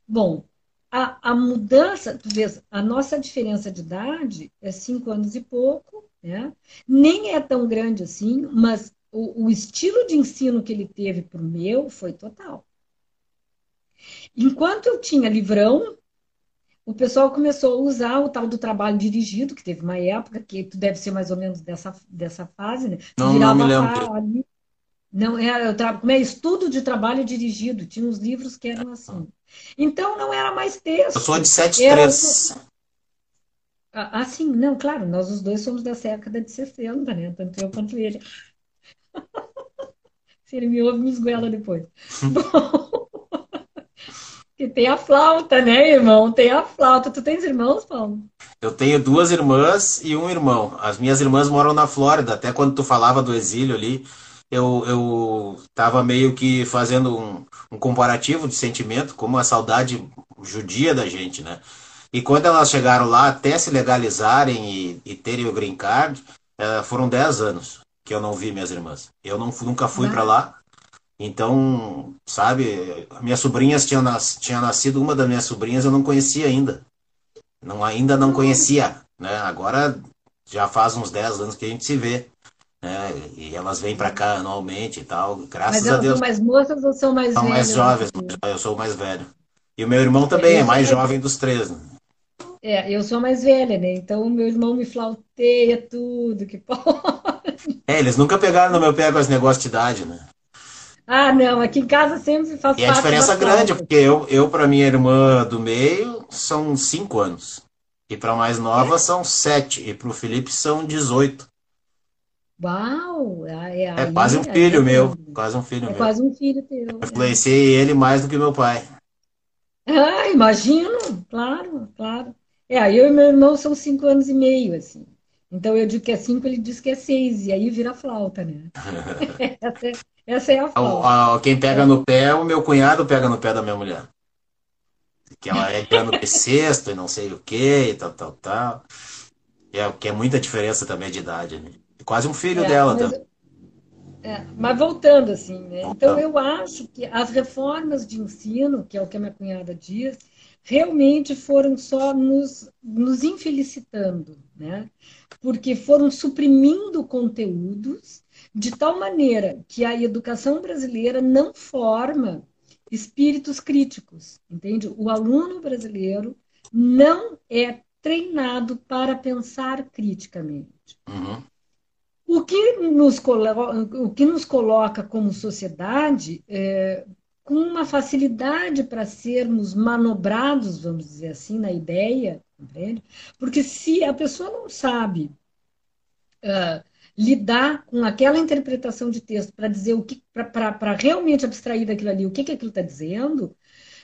Bom, a, a mudança, tu vês, a nossa diferença de idade é cinco anos e pouco, né? Nem é tão grande assim, mas o, o estilo de ensino que ele teve para o meu foi total. Enquanto eu tinha livrão, o pessoal começou a usar o tal do trabalho dirigido, que teve uma época que tu deve ser mais ou menos dessa, dessa fase, né? Não, não me lembro. ali, não era, eu tra- como é estudo de trabalho dirigido, tinha uns livros que eram assim. Então não era mais Eu sou texto, de era 73. Ah, assim, não, claro, nós os dois somos dessa década de 60, né? Tanto eu quanto ele. Se ele me ouve, me esguela depois. Bom, que tem a flauta, né, irmão? Tem a flauta. Tu tens irmãos, Paulo? Eu tenho duas irmãs e um irmão. As minhas irmãs moram na Flórida. Até quando tu falava do exílio ali, eu, eu tava meio que fazendo um, um comparativo de sentimento, como a saudade judia da gente, né? E quando elas chegaram lá, até se legalizarem e, e terem o green card, eh, foram 10 anos que eu não vi minhas irmãs. Eu não, nunca fui para lá. Então, sabe, minhas sobrinhas tinham, nas, tinha nascido, uma das minhas sobrinhas eu não conhecia ainda. Não, ainda não conhecia, né? Agora já faz uns 10 anos que a gente se vê, né? E elas vêm para cá anualmente e tal. Mas Graças a elas são Deus, mais moças ou são mais são mais velhas jovens, que tu? mas eu sou o mais velho. E o meu irmão É, também é mais mais, jovem dos três, né? É, eu sou mais velha, né? Então o meu irmão me flauteia tudo que pode. É, eles nunca pegaram no meu pé com esse negócio de idade, né? Ah, não, aqui em casa sempre faz E a parte da diferença grande, flauta. porque eu, eu para minha irmã do meio são 5 anos. E para mais nova são 7. E para o Felipe são 18. Uau! É, é É quase um é filho meu. grande. Quase um filho É meu. quase um filho teu. Eu É. influenciei ele mais do que meu pai. Ah, imagino, claro, claro. É, aí eu e meu irmão são cinco anos e meio, assim. Então eu digo que é cinco, ele diz que é seis, e aí vira flauta, né? Essa é, essa é a flauta. Quem pega no pé, o meu cunhado pega no pé da minha mulher. Que ela é ano bissexto e não sei o que, e tal, tal, tal. É, que é muita diferença também de idade, né? Quase um filho É, dela mas, também. é, mas voltando, assim, né? Então Voltando. eu acho que as reformas de ensino, que é o que a minha cunhada diz, realmente foram só nos, nos infelicitando, né? Porque foram suprimindo conteúdos de tal maneira que a educação brasileira não forma espíritos críticos, entende? O aluno brasileiro não é treinado para pensar criticamente. Uhum. O que nos, o que nos coloca como sociedade é, com uma facilidade para sermos manobrados, vamos dizer assim, na ideia, compreende? Porque se a pessoa não sabe ah, lidar com aquela interpretação de texto para dizer o que, para realmente abstrair daquilo ali o que, que aquilo está dizendo,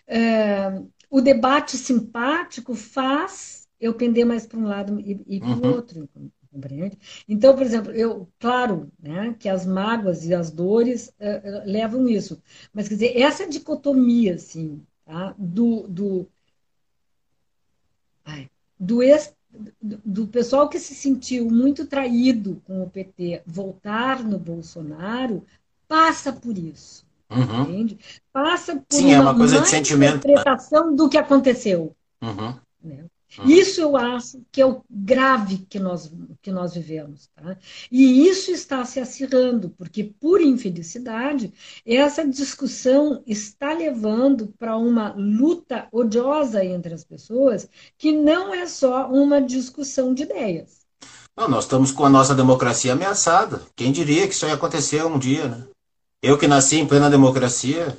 é, o debate simpático faz eu pender mais para um lado e, e para o Uhum. outro, compreende? Então, por exemplo, eu, claro, né, que as mágoas e as dores eh, eh, levam isso, mas quer dizer, essa dicotomia, assim, tá, do, do, ai, do, ex, do, do pessoal que se sentiu muito traído com o PT voltar no Bolsonaro, passa por isso, Uhum. entende? Passa por Sim, é uma uma coisa de sentimento, né? interpretação do que aconteceu, Uhum. né? Hum. Isso eu acho que é o grave que nós, que nós vivemos. Tá? E isso está se acirrando, porque, por infelicidade, essa discussão está levando para uma luta odiosa entre as pessoas, que não é só uma discussão de ideias. Não, nós estamos com a nossa democracia ameaçada. Quem diria que isso ia acontecer um dia, né? Eu que nasci em plena democracia.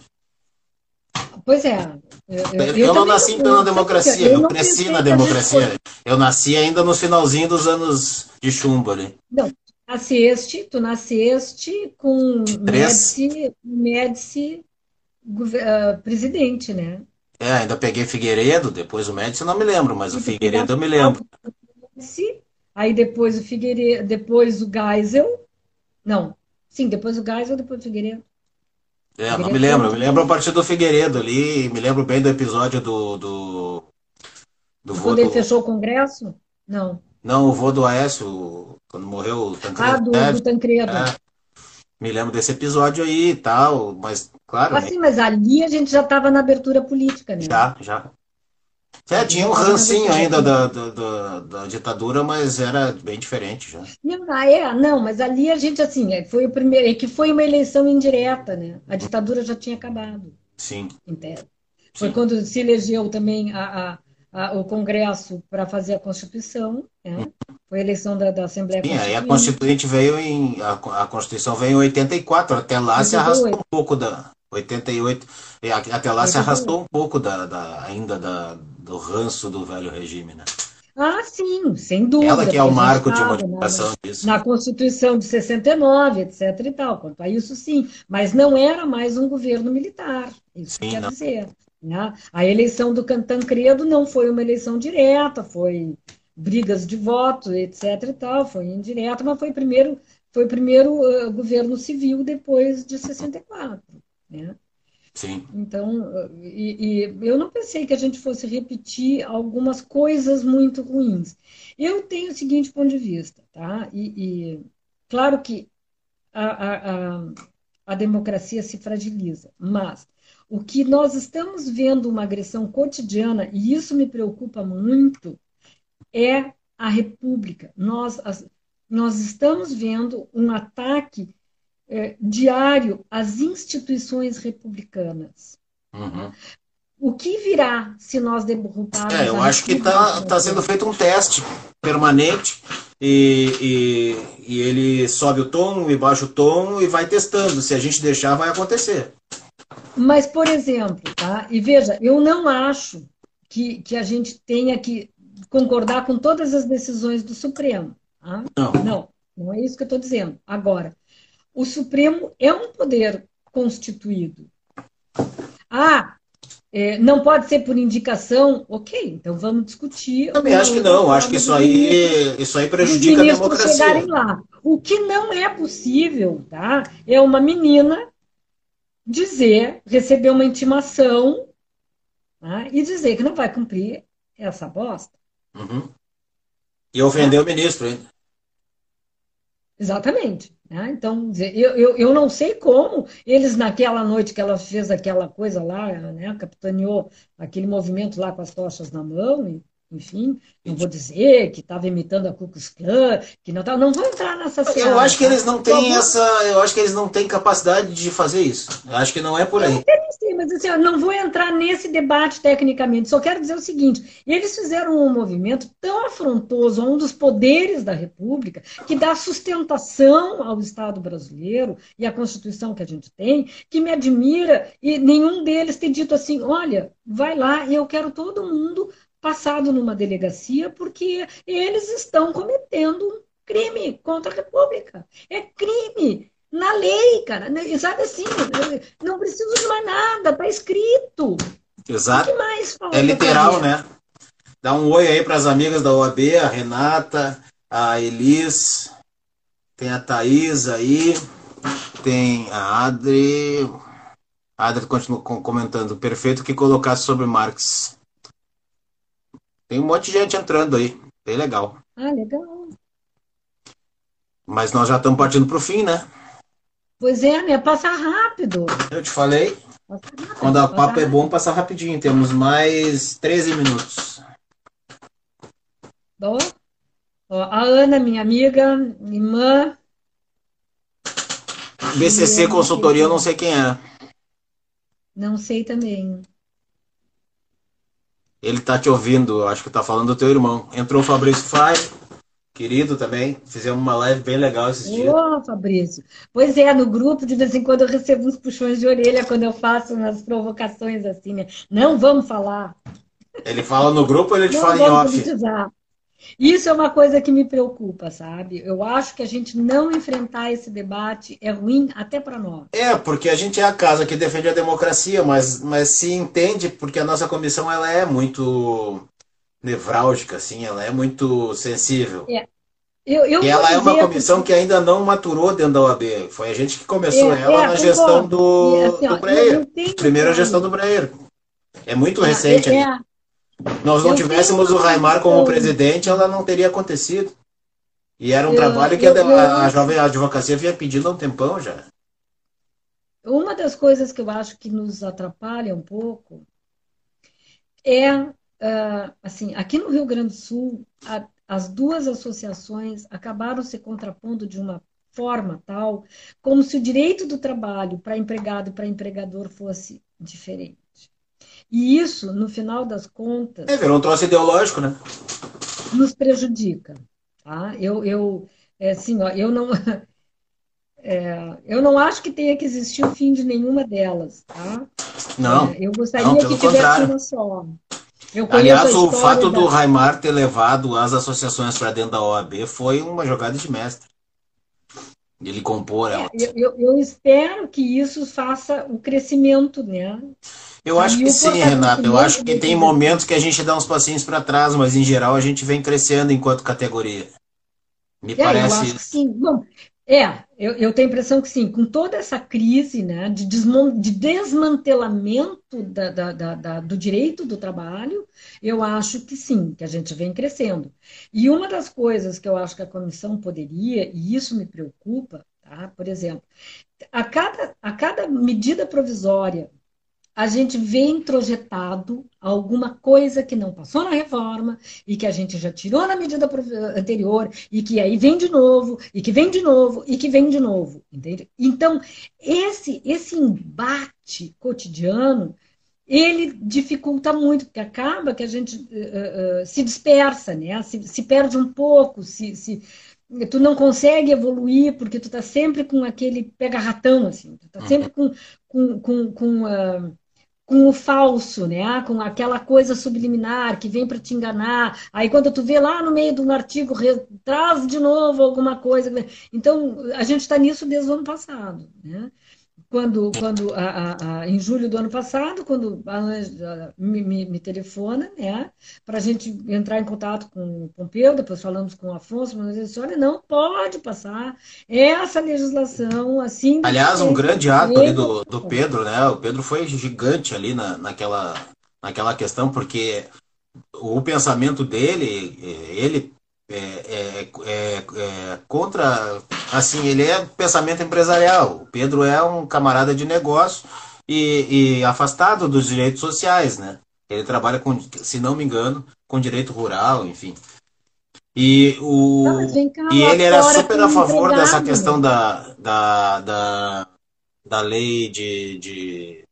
Pois é. Eu, eu, eu não nasci em plena democracia, eu, eu cresci na democracia. Eu nasci ainda no finalzinho dos anos de chumbo ali. Não, nasceste, tu nasceste com Médici, Médici uh, presidente, né? É, ainda peguei Figueiredo, depois o Médici não me lembro, mas o Figueiredo eu me lembro. Aí depois o Figueiredo, depois o Geisel, não, sim, depois o Geisel, depois o Figueiredo. É, não me lembro. Me lembro a partir do Figueiredo ali. Me lembro bem do episódio do. do, do Quando ele do... fechou o Congresso? Não. Não, o vô do Aécio, quando morreu o Tancredo. Ah, do, do Tancredo. É, me lembro desse episódio aí e tal, mas claro. Assim, mas ali a gente já estava na abertura política, né? Já, já. É, tinha um rancinho ainda da, da, da, da, ditadura, mas era bem diferente já. Não, ah, é, não, mas ali a gente, assim, é, foi o primeiro, é que foi uma eleição indireta, né? A ditadura já tinha acabado. Sim. Inteiro. Foi Sim. quando se elegeu também a, a, a o Congresso para fazer a Constituição, né? Foi a eleição da, da Assembleia Sim, Constituinte. aí a Constituinte veio em. A, a Constituição veio em 84, até lá 88. se arrastou um pouco da. 88, até lá 88. se arrastou um pouco da, da ainda da do ranço do velho regime, né? Ah, sim, sem dúvida. Ela que é o marco de modificação na, disso. Na Constituição de 69, etc. e tal. Quanto a isso, sim. Mas não era mais um governo militar. Isso sim, quer não. dizer. Né? A eleição do Tancredo não foi uma eleição direta, foi brigas de voto, etc. e tal. Foi indireta, mas foi primeiro, foi primeiro uh, governo civil depois de 64. Né? Sim. Então, e, e, eu não pensei que a gente fosse repetir algumas coisas muito ruins. Eu tenho o seguinte ponto de vista, tá? E, e claro que a, a, a democracia se fragiliza, mas o que nós estamos vendo uma agressão cotidiana, e isso me preocupa muito, é a República. Nós, as, nós estamos vendo um ataque é, diário às instituições republicanas. Uhum. O que virá se nós derrubarmos? É, eu acho que está tá sendo feito um teste permanente e, e, e, ele sobe o tom e baixa o tom e vai testando. Se a gente deixar, vai acontecer. Mas, por exemplo, tá? e veja, eu não acho que, que a gente tenha que concordar com todas as decisões do Supremo. Tá? Não. não, não é isso que eu estou dizendo. Agora, o Supremo é um poder constituído. Ah, é, não pode ser por indicação, ok, então vamos discutir. Eu também acho que não, acho que isso aí, isso aí prejudica a democracia. chegarem lá. O que não é possível, tá? É uma menina dizer, receber uma intimação tá? e dizer que não vai cumprir essa bosta. Uhum. E ofender tá? o ministro, hein? Exatamente. Né? Então, eu, eu, eu não sei como eles, naquela noite que ela fez aquela coisa lá, né, capitaneou aquele movimento lá com as tochas na mão, e enfim, não vou dizer que estava imitando a Ku Klux Klan, que não estava, não vou entrar nessa cena. Eu acho que eles não têm essa, eu acho que eles não têm capacidade de fazer isso. Eu acho que não é por aí. Eu sei, mas assim, eu não vou entrar nesse debate tecnicamente. Só quero dizer o seguinte: eles fizeram um movimento tão afrontoso a um dos poderes da República que dá sustentação ao Estado brasileiro e à Constituição que a gente tem, que me admira e nenhum deles ter dito assim, olha, vai lá e eu quero todo mundo passado numa delegacia porque eles estão cometendo um crime contra a República. É crime na lei, cara. Sabe assim, não preciso de mais nada, tá escrito. Exato. O que mais falta é literal, né? Dá um oi aí para as amigas da OAB, a Renata, a Elis, tem a Thaís aí, tem a Adri. A Adri continua comentando, perfeito que colocasse sobre Marx. Tem um monte de gente entrando aí. Bem legal. Ah, legal. Mas nós já estamos partindo para o fim, né? Pois é, né? Passa rápido. Eu te falei. Rápido, Quando a papo é bom, passa rapidinho. Temos mais 13 minutos. Ó, ó, a Ana, minha amiga, irmã. BCC Consultoria, eu não sei quem é. Não sei também. Ele tá te ouvindo, acho que tá falando do teu irmão. Entrou o Fabrício Fai, querido também. Fizemos uma live bem legal esses dias. Ô, Fabrício. Pois é, no grupo, de vez em quando eu recebo uns puxões de orelha quando eu faço umas provocações assim, né? Não vamos falar. Ele fala no grupo ou ele te Não fala em off? politizar. Isso é uma coisa que me preocupa, sabe? Eu acho que a gente não enfrentar esse debate é ruim até para nós. É, porque a gente é a casa que defende a democracia, mas, mas se entende porque a nossa comissão ela é muito nevrálgica, assim, ela é muito sensível. É, Eu, eu E ela é uma comissão que ainda não maturou dentro da OAB. Foi a gente que começou É, ela é, na gestão do, assim, ó, do Breyer. Primeira gestão do Breyer. É muito recente. é. Nós não tivéssemos o Raimar como presidente, ela não teria acontecido. E era um Eu- trabalho que eu- a, eu a acho- jovem advocacia vinha pedindo há um tempão já. Uma das coisas que eu acho que nos atrapalha um pouco é, ah, assim, aqui no Rio Grande do Sul, a- as duas associações acabaram se contrapondo de uma forma tal, como se o direito do trabalho para empregado e para empregador fosse diferente. E isso, no final das contas, É, virou um troço ideológico, né? nos prejudica, tá? Eu, eu, é assim, ó, eu não, é, eu não acho que tenha que existir o fim de nenhuma delas, tá? Não. É, eu gostaria não, que tivesse uma só. Aliás, o fato da- do Raimar ter levado as associações para dentro da OAB foi uma jogada de mestre. Ele compor ela. Eu, eu- eu espero que isso faça o crescimento, né? Eu acho E que sim, Renato. Eu acho que tem momentos que a gente dá uns passinhos para trás, mas em geral a gente vem crescendo enquanto categoria. Me É, eu parece. acho que sim. Bom, é, eu, eu tenho a impressão que sim, com toda essa crise, né, de, de desmantelamento da- da- da- do direito do trabalho, eu acho que sim, que a gente vem crescendo. E uma das coisas que eu acho que a comissão poderia, e isso me preocupa, tá? Por exemplo, a cada, a cada medida provisória a gente vê introjetado alguma coisa que não passou na reforma e que a gente já tirou na medida anterior e que aí vem de novo e que vem de novo e que vem de novo, entende? Então esse esse embate cotidiano ele dificulta muito porque acaba que a gente eh, eh, se dispersa, né? Se, se perde um pouco, se, se tu não consegue evoluir porque tu tá sempre com aquele pega-ratão assim, tu tá sempre com com, com, com ah, com o falso, né? Com aquela coisa subliminar que vem para te enganar. Aí quando tu vê lá no meio de um artigo, traz de novo alguma coisa. Então, a gente está nisso desde o ano passado, né? Quando, quando a, a- em julho do ano passado, quando a Ângela me, me, me telefona, né, para a gente entrar em contato com o Pompeu, depois falamos com o Afonso, mas ele disse, olha, não pode passar essa legislação assim. Aliás, um grande ato ali do, do Pedro, né? O Pedro foi gigante ali na, naquela, naquela questão, porque o pensamento dele, eh, ele é, é, é, é contra, assim, ele é pensamento empresarial. O Pedro é um camarada de negócio e, e afastado dos direitos sociais, né? Ele trabalha com, se não me engano, com direito rural, enfim. E, o, Não, cá, e ele era super a favor empregado, dessa questão da, da, da, da lei de, de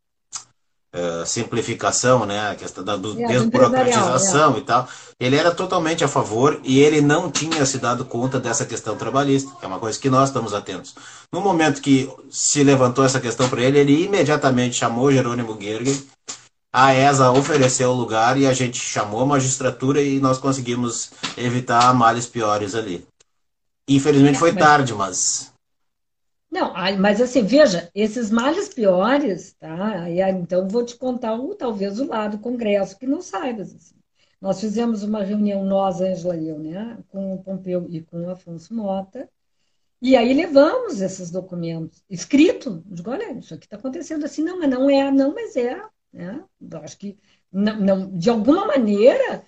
eh, simplificação, né? A questão da do- É, desburocratização e tal. Ele era totalmente a favor e ele não tinha se dado conta dessa questão trabalhista, que é uma coisa que nós estamos atentos. No momento que se levantou essa questão para ele, ele imediatamente chamou Jerônimo Gergen, a ESA ofereceu o lugar e a gente chamou a magistratura e nós conseguimos evitar males piores ali. Infelizmente foi tarde, mas Não, mas assim, veja, esses males piores, tá? Ah, então vou te contar o, talvez o lado do Congresso que não saibas. assim. Nós fizemos uma reunião, nós, Ângela e eu, né, com o Pompeu e com o Afonso Mota, e aí levamos esses documentos escrito. Digo, olha, isso aqui está acontecendo assim, não, mas não é, não, mas é, né? Eu acho que não, não- de alguma maneira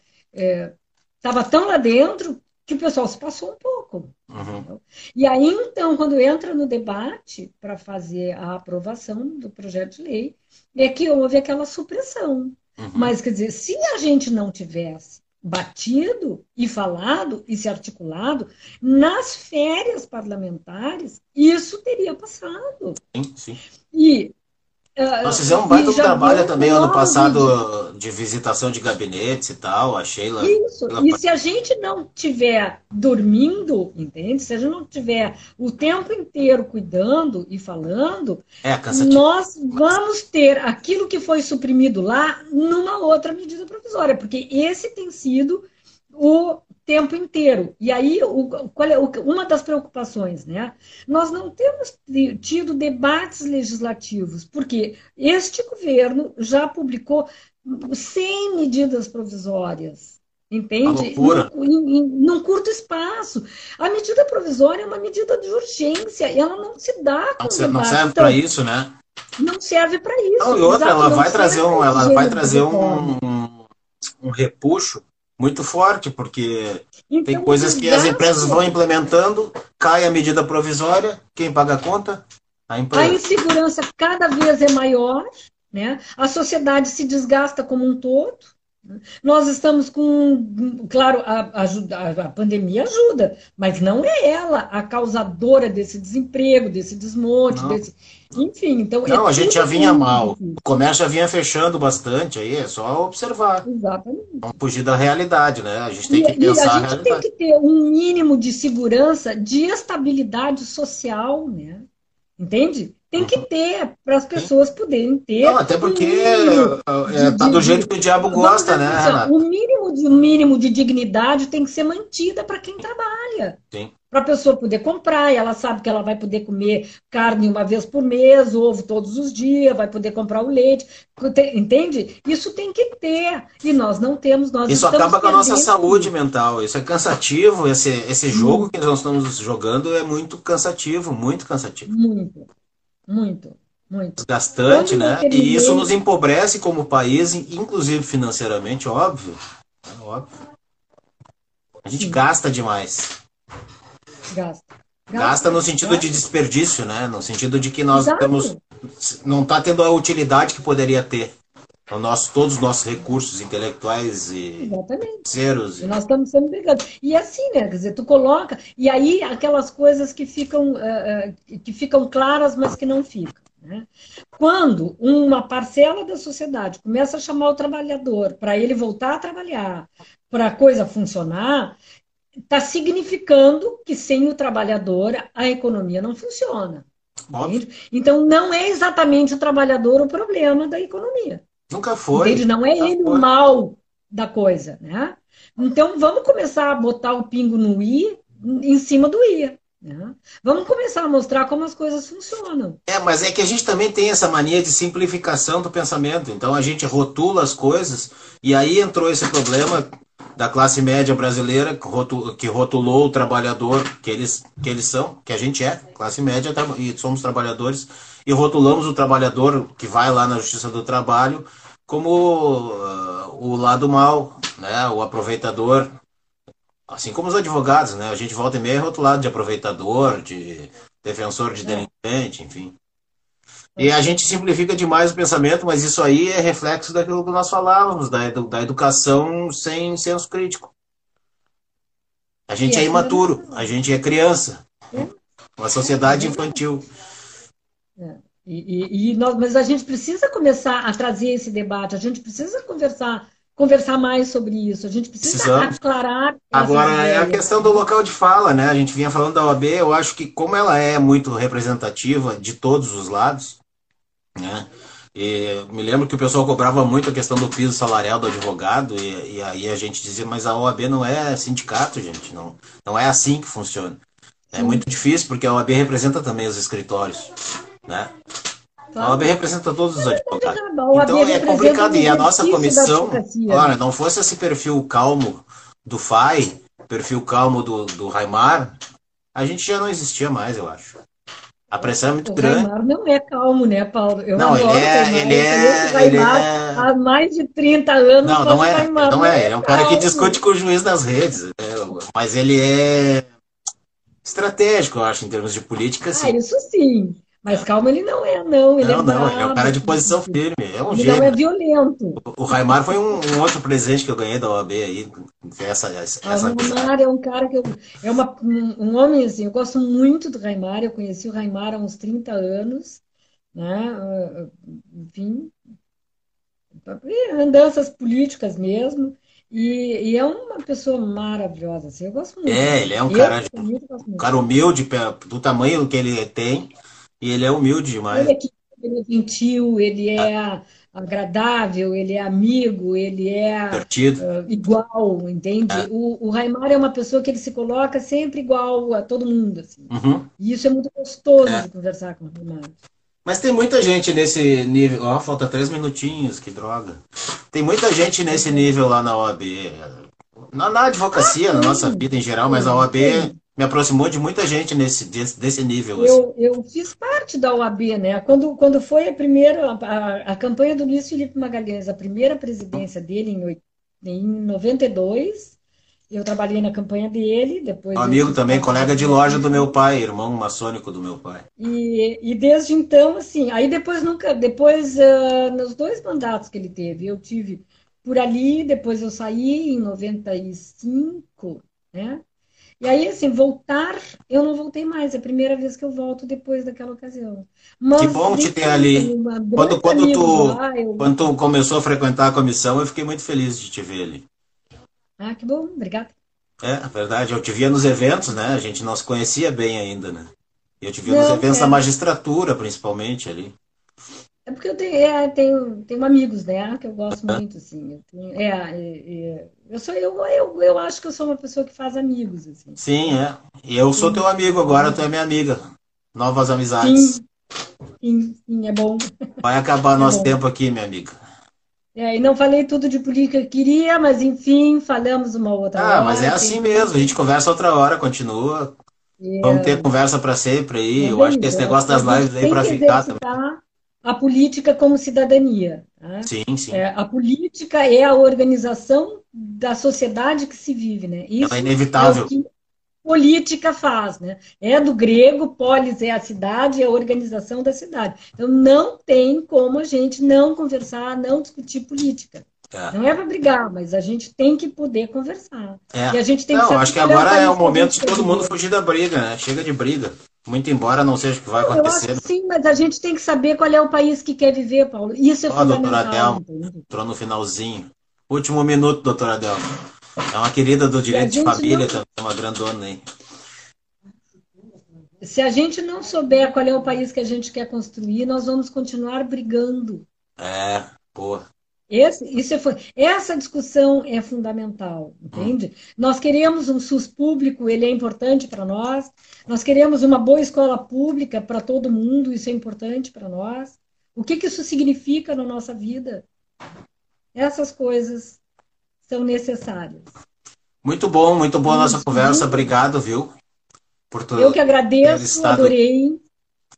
estava tão lá dentro que o pessoal se passou um pouco. uhum, E aí, então, quando entra no debate para fazer a aprovação do projeto de lei, é que houve aquela supressão. uhum. Mas, quer dizer, se a gente não tivesse batido e falado e se articulado nas férias parlamentares, isso teria passado. Sim, sim. E Nós fizemos um baita trabalho também ano passado de visitação de gabinetes e tal, a Sheila. Isso, e se a gente não tiver dormindo, entende? Se a gente não tiver o tempo inteiro cuidando e falando, é nós vamos ter aquilo que foi suprimido lá numa outra medida provisória, porque esse tem sido o tempo inteiro. E aí, o, qual é, o, uma das preocupações, né? Nós não temos tido debates legislativos, porque este governo já publicou 100 medidas provisórias. Entende? Num, em, num curto espaço. A medida provisória é uma medida de urgência, e ela não se dá com Não, não serve para isso, né? Não serve para isso. Não, e outra, ela vai trazer um, ela vai trazer um, um, um repuxo muito forte, porque então, tem coisas que as empresas vão implementando, cai a medida provisória, quem paga a conta? A, empresa. a insegurança cada vez é maior, né? a sociedade se desgasta como um todo. Nós estamos com, claro, a, a, a, pandemia ajuda, mas não é ela a causadora desse desemprego, desse desmonte, desse, enfim. Então não, é a gente já vinha mal, o comércio já vinha fechando bastante, aí é só observar. Exatamente. Vamos fugir da realidade, né? A gente tem que pensar. E a gente tem que ter um mínimo de segurança, de estabilidade social, né? Entende? Tem que ter, para as pessoas poderem ter. Não, até porque um é, tá do jeito que o diabo gosta, né, Renata? O mínimo de, o mínimo de dignidade tem que ser mantida para quem trabalha. Para a pessoa poder comprar, e ela sabe que ela vai poder comer carne uma vez por mês, ovo todos os dias, vai poder comprar o leite, entende? Isso tem que ter, e nós não temos. Nós isso acaba com a nossa saúde mental, isso é cansativo, esse, esse jogo que nós estamos jogando é muito cansativo, muito cansativo. Muito. Muito, muito. Desgastante, né? E isso nos empobrece como país, inclusive financeiramente, óbvio. É óbvio. A gente Sim. gasta demais. Gasta. Gasta, gasta no sentido gasta. de desperdício, né? No sentido de que nós Exato. estamos. Não está tendo a utilidade que poderia ter. O nosso, todos os nossos recursos intelectuais e financeiros. E nós estamos sempre brigando. E assim, né? Quer dizer, tu coloca. E aí aquelas coisas que ficam, uh, que ficam claras, mas que não ficam. Né? Quando uma parcela da sociedade começa a chamar o trabalhador para ele voltar a trabalhar, para a coisa funcionar, está significando que sem o trabalhador a economia não funciona. Então, não é exatamente o trabalhador o problema da economia. Nunca foi. Entende? Não é ele o mal da coisa, né? Então vamos começar a botar o pingo no i em cima do i. Né? Vamos começar a mostrar como as coisas funcionam. É, mas é que a gente também tem essa mania de simplificação do pensamento. Então a gente rotula as coisas e aí entrou esse problema da classe média brasileira que rotulou o trabalhador que eles, que eles são, que a gente é, classe média e somos trabalhadores, e rotulamos o trabalhador que vai lá na Justiça do Trabalho como uh, o lado mal, né, o aproveitador, assim como os advogados, né, a gente volta e meia é rotulado de aproveitador, de defensor de é. delinquente, enfim. E a gente simplifica demais o pensamento, mas isso aí é reflexo daquilo que nós falávamos, da, da educação sem senso crítico. A gente é imaturo, a gente é criança. É. Uma sociedade infantil. É. E, e, e nós, mas a gente precisa começar a trazer esse debate, a gente precisa conversar, conversar mais sobre isso, a gente precisa Precisamos. aclarar. Agora, é a questão do local de fala, né? A gente vinha falando da OAB, eu acho que como ela é muito representativa de todos os lados, né? E me lembro que o pessoal cobrava muito a questão do piso salarial do advogado, e, e aí a gente dizia, mas a OAB não é sindicato, gente, não, não é assim que funciona. É muito difícil, porque a OAB representa também os escritórios né? A OAB representa todos os advogados. Então é complicado. E a nossa comissão, olha, não fosse esse perfil calmo do FAI, perfil calmo do, do Raimar, a gente já não existia mais, eu acho. A pressão é muito o grande. Raimar não é calmo, né, Paulo? Eu não, ele é, ele é, ele é... Há mais de 30 anos. Não, não é, não é. Ele é um cara que discute com o juiz nas redes. Né? Mas ele é estratégico, eu acho, em termos de política. Sim. Ah, isso sim. Mas calma, ele não é, não. Ele não, é não, bravo, ele é um cara de posição firme. É um ele gênio. não é violento. O Raimar foi um, um, outro presente que eu ganhei da OAB aí. Essa, essa, Ah, o Raimar é um cara que eu. É uma, um, um homem assim, eu gosto muito do Raimar. Eu conheci o Raimar há uns 30 anos, né? Ah, Enfim, andanças políticas mesmo. E, e, é uma pessoa maravilhosa, assim, eu gosto muito. É, ele é um eu, cara, muito, um cara humilde do tamanho que ele tem, e ele é humilde demais. Ele é, ele é gentil, ele é ah. agradável, ele é amigo, ele é uh, igual, entende? É. O, o Raimar é uma pessoa que ele se coloca sempre igual a todo mundo, assim. Uhum. E isso é muito gostoso é. de conversar com o Raimar. Mas tem muita gente nesse nível. Ó, oh, falta três minutinhos, que droga. Tem muita gente nesse nível lá na OAB. Na, na advocacia, ah, na nossa vida em geral, mas a OAB. Me aproximou de muita gente nesse, desse, desse nível. Eu, assim. eu fiz parte da OAB, né? Quando, quando foi a primeira, a, a campanha do Luiz Felipe Magalhães, a primeira presidência dele em, em 92, eu trabalhei na campanha dele, depois. Amigo também, colega de loja do meu pai, irmão maçônico do meu pai. E, e desde então, assim, aí depois nunca, depois uh, nos dois mandatos que ele teve, eu tive por ali, depois eu saí em 95, né? E aí, assim, voltar, eu não voltei mais. É a primeira vez que eu volto depois daquela ocasião. Mas, que bom te ter ali. Quando, quando, tu, lá, eu... quando tu começou a frequentar a comissão, eu fiquei muito feliz de te ver ali. Ah, que bom, obrigada. É, verdade. Eu te via nos eventos, né? A gente não se conhecia bem ainda, né? Eu te via não, nos eventos é. da magistratura, principalmente ali. É porque eu tenho, é, tenho, tenho amigos, né? Que eu gosto muito, assim. Eu tenho, é, é, é, eu, sou, eu, eu, eu acho que eu sou uma pessoa que faz amigos, assim. Sim, é. E eu sou teu amigo agora, tu é minha amiga. Novas amizades. Sim, sim, sim é bom. Vai acabar nosso tempo aqui, minha amiga. É, e não falei tudo de política que queria, mas enfim, falamos uma outra ah, hora. Ah, mas é assim mesmo, a gente conversa outra hora, continua. É. Vamos ter conversa para sempre aí. Eu acho que esse negócio das lives aí para ficar também. A política como cidadania. Tá? Sim, sim. É, a política é a organização da sociedade que se vive, né? Isso é inevitável. É o que política faz, né? É do grego, polis é a cidade, é a organização da cidade. Então não tem como a gente não conversar, não discutir política. É. Não é para brigar, mas a gente tem que poder conversar. É. E a gente tem não, que acho que agora é o momento de todo mundo fugir da briga, né? Chega de briga. Muito embora não seja o que vai acontecer. Eu acho sim, mas a gente tem que saber qual é o país que quer viver, Paulo. Isso é Ó, fundamental. Doutora Adel, entrou no finalzinho. Último minuto, doutora Adel. É uma querida do direito de família, não... também, uma grandona aí. Se a gente não souber qual é o país que a gente quer construir, nós vamos continuar brigando. É, pô. Esse, isso é, essa discussão é fundamental, entende? Hum. Nós queremos um SUS público, ele é importante para nós. Nós queremos uma boa escola pública para todo mundo, isso é importante para nós. O que, que isso significa na nossa vida? Essas coisas são necessárias. Muito bom, muito boa a nossa conversa. Obrigado, viu? Por tu Eu que agradeço, adorei.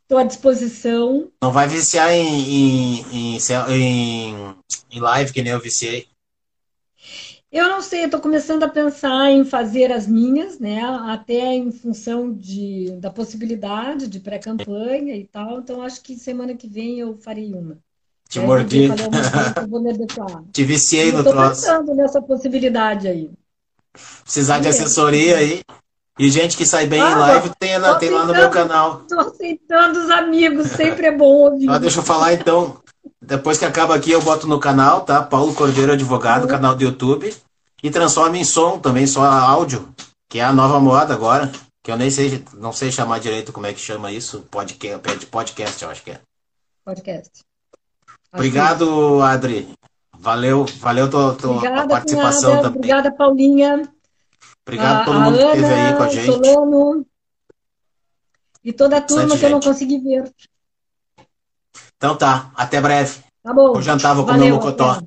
Estou à disposição. Não vai viciar em, em, em, em live, que nem eu viciei. Eu não sei, estou começando a pensar em fazer as minhas, né? Até em função de, da possibilidade de pré-campanha e tal. Então, acho que semana que vem eu farei uma. Te é, mordi. Te viciei no troço. Estou pensando nessa possibilidade aí. Precisar de assessoria aí. E gente que sai bem ah, em live tem, na, tem lá no meu canal. Estou aceitando os amigos, sempre é bom ouvir. Ah, deixa eu falar então. Depois que acaba aqui, eu boto no canal, tá? Paulo Cordeiro Advogado, uhum. canal do YouTube. E transforma em som também, só áudio, que é a nova moda agora. Que eu nem sei, não sei chamar direito como é que chama isso. Podcast, podcast eu acho que é. Podcast. Obrigado, Adri. Valeu, valeu tua, tua obrigada, participação também. Obrigada, Paulinha. Obrigado a todo mundo Ana, que esteve aí com a gente. Solano, e toda a turma que gente. eu não consegui ver. Então tá, até breve. Tá bom. Vou jantar, vou comer o mocotó.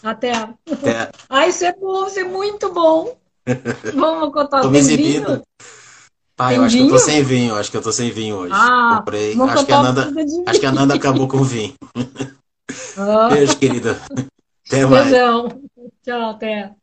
Até. até. Ah, isso é bom, isso é muito bom. Vamos, mocotó. Tô me exibindo. Ah, eu acho vinho? que eu tô sem vinho, acho que eu tô sem vinho hoje. Ah, Comprei. Acho que, a Nanda, acho que a Nanda acabou com o vinho. Ah. Beijo, querida. Até mais. Beijão. Tchau, até.